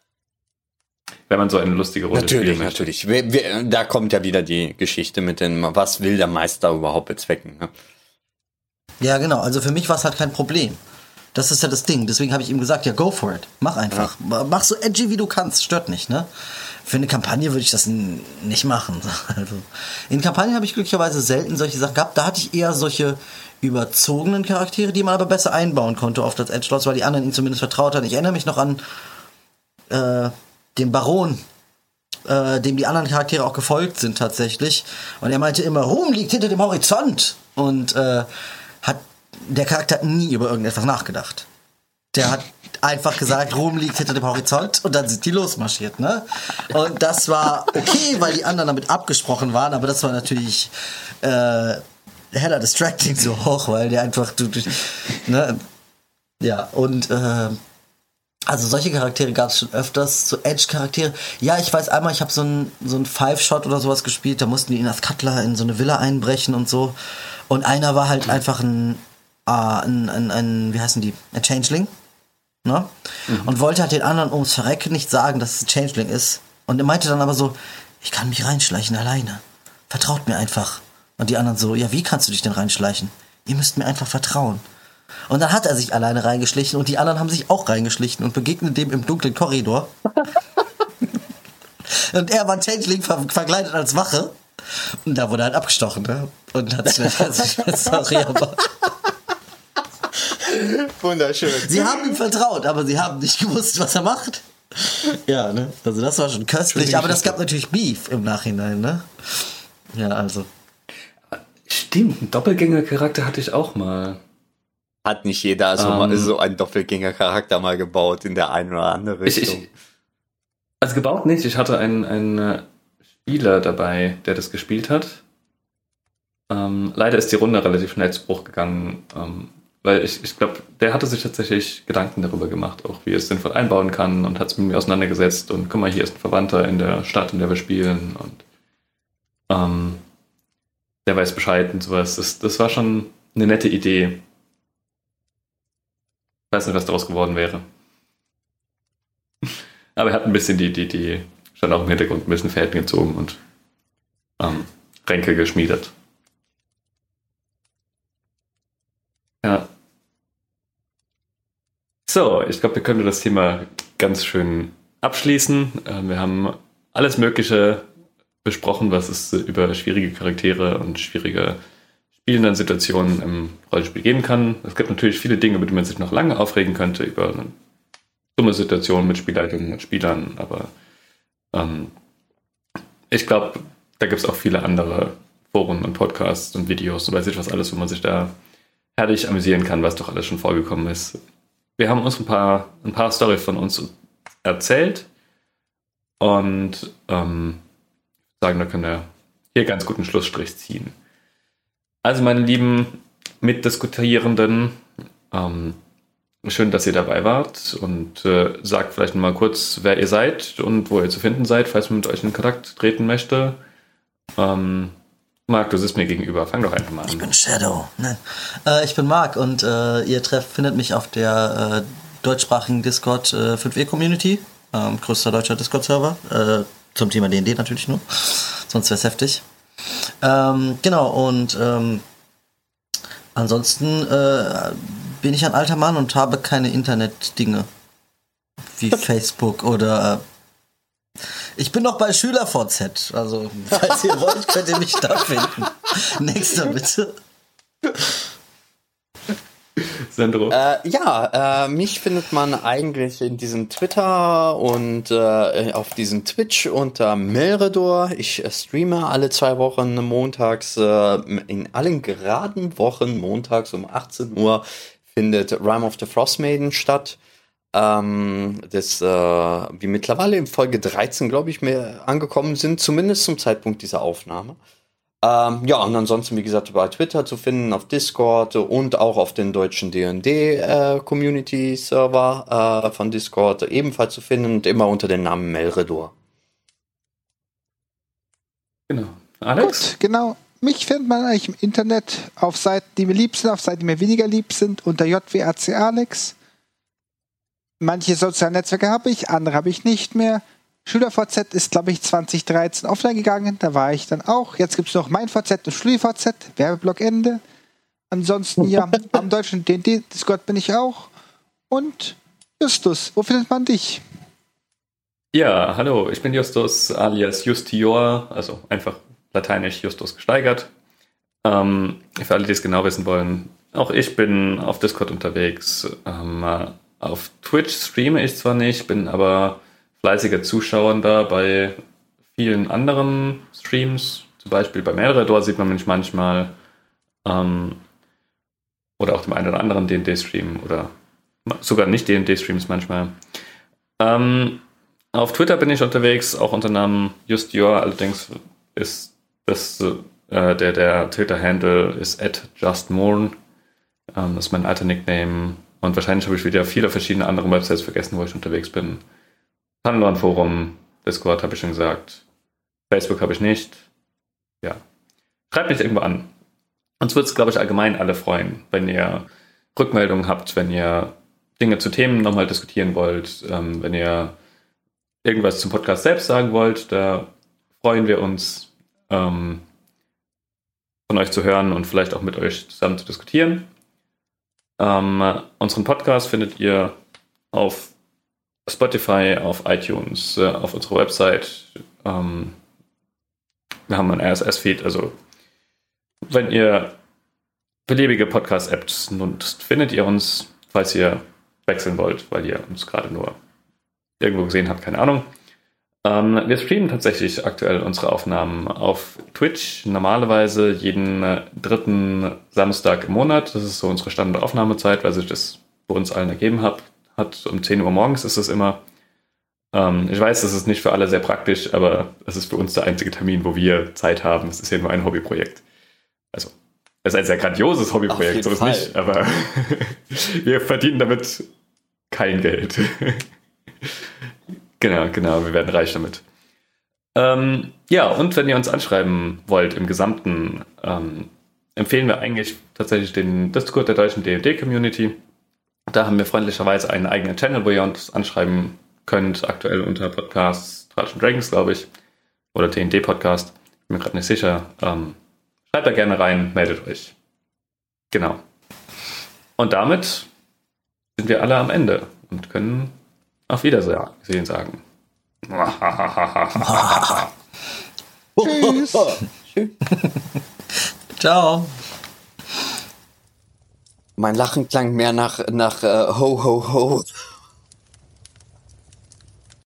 Wenn man so eine lustige Runde natürlich, spielt. Natürlich, natürlich. Da kommt ja wieder die Geschichte mit dem, was will der Meister überhaupt bezwecken. Ne? Ja, genau. Also für mich war es halt kein Problem. Das ist ja das Ding. Deswegen habe ich ihm gesagt, ja, go for it. Mach einfach. Ja. Mach so edgy, wie du kannst. Stört nicht, ne? Für eine Kampagne würde ich das nicht machen. <laughs> Also, in Kampagnen habe ich glücklicherweise selten solche Sachen gehabt. Da hatte ich eher solche überzogenen Charaktere, die man aber besser einbauen konnte oft als Edgelords, weil die anderen ihn zumindest vertraut hatten. Ich erinnere mich noch an äh, dem Baron, äh, dem die anderen Charaktere auch gefolgt sind tatsächlich. Und er meinte immer, Ruhm liegt hinter dem Horizont. Und äh, hat der Charakter hat nie über irgendetwas nachgedacht. Der hat einfach gesagt, Ruhm liegt hinter dem Horizont und dann sind die losmarschiert, ne? Und das war okay, weil die anderen damit abgesprochen waren, aber das war natürlich äh, heller distracting so hoch, weil der einfach, du, du ne? Ja, und äh, also solche Charaktere gab es schon öfters, so Edge-Charaktere. Ja, ich weiß einmal, ich habe so ein, so ein Five-Shot oder sowas gespielt, da mussten die in das Cutler in so eine Villa einbrechen und so. Und einer war halt einfach ein, äh, ein, ein, ein, wie heißen die, ein Changeling. Ne? Mhm. Und wollte halt den anderen ums Verrecken nicht sagen, dass es ein Changeling ist. Und er meinte dann aber so, ich kann mich reinschleichen alleine. Vertraut mir einfach. Und die anderen so, ja, wie kannst du dich denn reinschleichen? Ihr müsst mir einfach vertrauen. Und dann hat er sich alleine reingeschlichen und die anderen haben sich auch reingeschlichen und begegnen dem im dunklen Korridor. <laughs> und er war Changeling ver verkleidet als Wache. Und da wurde er halt abgestochen, ne? Und hat sich <laughs> <laughs> sorry, aber. Wunderschön. Sie haben ihm vertraut, aber sie haben nicht gewusst, was er macht. Ja, ne? Also das war schon köstlich, aber das gab natürlich Beef im Nachhinein, ne? Ja, also. Stimmt, einen Doppelgängercharakter hatte ich auch mal. Hat nicht jeder so, ähm. so einen Doppelgänger-Charakter mal gebaut in der einen oder anderen Richtung? Ich, ich, also gebaut nicht. Ich hatte einen, einen äh, Spieler dabei, der das gespielt hat. Ähm, leider ist die Runde relativ schnell zu Bruch gegangen, ähm, weil ich, ich glaube, der hatte sich tatsächlich Gedanken darüber gemacht, auch wie er es sinnvoll einbauen kann und hat es mit mir auseinandergesetzt und guck mal, hier ist ein Verwandter in der Stadt, in der wir spielen und ähm, der weiß Bescheid und sowas. Das, das war schon eine nette Idee weiß nicht, was daraus geworden wäre. Aber er hat ein bisschen die, die, die, stand auch im Hintergrund ein bisschen Fäden gezogen und ähm, Ränke geschmiedet. Ja. So, ich glaube, wir können das Thema ganz schön abschließen. Ähm, wir haben alles Mögliche besprochen, was es über schwierige Charaktere und schwierige spielenden Situationen im Rollenspiel geben kann. Es gibt natürlich viele Dinge, über die man sich noch lange aufregen könnte, über eine dumme Situation mit Spielleitungen und Spielern, aber ähm, ich glaube, da gibt es auch viele andere Foren und Podcasts und Videos und weiß ich was alles, wo man sich da herrlich amüsieren kann, was doch alles schon vorgekommen ist. Wir haben uns ein paar, ein paar Storys von uns erzählt und ähm, sagen, da können wir hier ganz guten Schlussstrich ziehen. Also, meine lieben Mitdiskutierenden, ähm, schön, dass ihr dabei wart und äh, sagt vielleicht mal kurz, wer ihr seid und wo ihr zu finden seid, falls man mit euch in Kontakt treten möchte. Ähm, Marc, du sitzt mir gegenüber. Fang doch einfach mal an. Ich bin Shadow. Nein. Äh, ich bin Marc und äh, ihr trefft, findet mich auf der äh, deutschsprachigen Discord 5e Community. Ähm, größter deutscher Discord-Server. Äh, zum Thema DD natürlich nur. Sonst wäre es heftig. Ähm, genau, und ähm, ansonsten äh, bin ich ein alter Mann und habe keine Internet-Dinge. Wie Facebook oder. Äh, ich bin noch bei SchülerVZ. Also, falls ihr wollt, könnt ihr mich da finden. <laughs> Nächster bitte. Sandro? Äh, ja, äh, mich findet man eigentlich in diesem Twitter und äh, auf diesem Twitch unter Melredor. Ich äh, streame alle zwei Wochen montags, äh, in allen geraden Wochen montags um 18 Uhr findet Rime of the Frost Maiden statt. Ähm, das, äh, wir mittlerweile in Folge 13, glaube ich, mehr angekommen sind, zumindest zum Zeitpunkt dieser Aufnahme. Ähm, ja, und ansonsten, wie gesagt, bei Twitter zu finden, auf Discord und auch auf den deutschen D&D-Community-Server äh, äh, von Discord ebenfalls zu finden und immer unter dem Namen Melredor. Genau. Alex? Gut, genau. Mich findet man eigentlich im Internet auf Seiten, die mir lieb sind, auf Seiten, die mir weniger lieb sind, unter JWAC Alex. Manche soziale Netzwerke habe ich, andere habe ich nicht mehr. SchülerVZ ist, glaube ich, 2013 offline gegangen. Da war ich dann auch. Jetzt gibt es noch mein VZ und StudiVZ. Werbeblock Ende. Ansonsten, ja, am deutschen DD-Discord bin ich auch. Und Justus, wo findet man dich? Ja, hallo, ich bin Justus alias Justior, also einfach lateinisch Justus gesteigert. Ähm, für alle, die es genau wissen wollen, auch ich bin auf Discord unterwegs. Ähm, auf Twitch streame ich zwar nicht, bin aber fleißiger Zuschauer da bei vielen anderen Streams. Zum Beispiel bei Melredor sieht man mich manchmal. Ähm, oder auch dem einen oder anderen DD-Stream oder sogar nicht DD-Streams manchmal. Ähm, auf Twitter bin ich unterwegs, auch unter Namen Justior. Allerdings ist das, äh, der, der Twitter-Handle ist at justmorn. Ähm, das ist mein alter Nickname. Und wahrscheinlich habe ich wieder viele verschiedene andere Websites vergessen, wo ich unterwegs bin. Pandan-Forum, Discord habe ich schon gesagt. Facebook habe ich nicht. Ja. Schreibt mich irgendwo an. Uns wird es, glaube ich, allgemein alle freuen, wenn ihr Rückmeldungen habt, wenn ihr Dinge zu Themen nochmal diskutieren wollt, ähm, wenn ihr irgendwas zum Podcast selbst sagen wollt, da freuen wir uns, ähm, von euch zu hören und vielleicht auch mit euch zusammen zu diskutieren. Ähm, unseren Podcast findet ihr auf Spotify, auf iTunes, äh, auf unserer Website. Ähm, wir haben einen RSS-Feed, also wenn ihr beliebige Podcast-Apps nutzt, findet ihr uns, falls ihr wechseln wollt, weil ihr uns gerade nur irgendwo gesehen habt, keine Ahnung. Ähm, wir streamen tatsächlich aktuell unsere Aufnahmen auf Twitch, normalerweise jeden äh, dritten Samstag im Monat. Das ist so unsere Standardaufnahmezeit, weil sich das bei uns allen ergeben hat hat. Um 10 Uhr morgens ist es immer. Ähm, ich weiß, das ist nicht für alle sehr praktisch, aber es ist für uns der einzige Termin, wo wir Zeit haben. Es ist ja nur ein Hobbyprojekt. Also, es ist ein sehr grandioses Hobbyprojekt, so ist Fall. nicht, aber <laughs> wir verdienen damit kein Geld. <laughs> genau, genau, wir werden reich damit. Ähm, ja, und wenn ihr uns anschreiben wollt im Gesamten, ähm, empfehlen wir eigentlich tatsächlich den Discord der deutschen DD-Community. Da haben wir freundlicherweise einen eigenen Channel, wo ihr uns anschreiben könnt, aktuell unter Podcasts Tratschen Dragons, glaube ich, oder TND Podcast, bin mir gerade nicht sicher. Ähm, schreibt da gerne rein, meldet euch. Genau. Und damit sind wir alle am Ende und können auf Wiedersehen sagen. <laughs> Tschüss. <laughs> Ciao. Mein Lachen klang mehr nach, nach uh, Ho, Ho, Ho.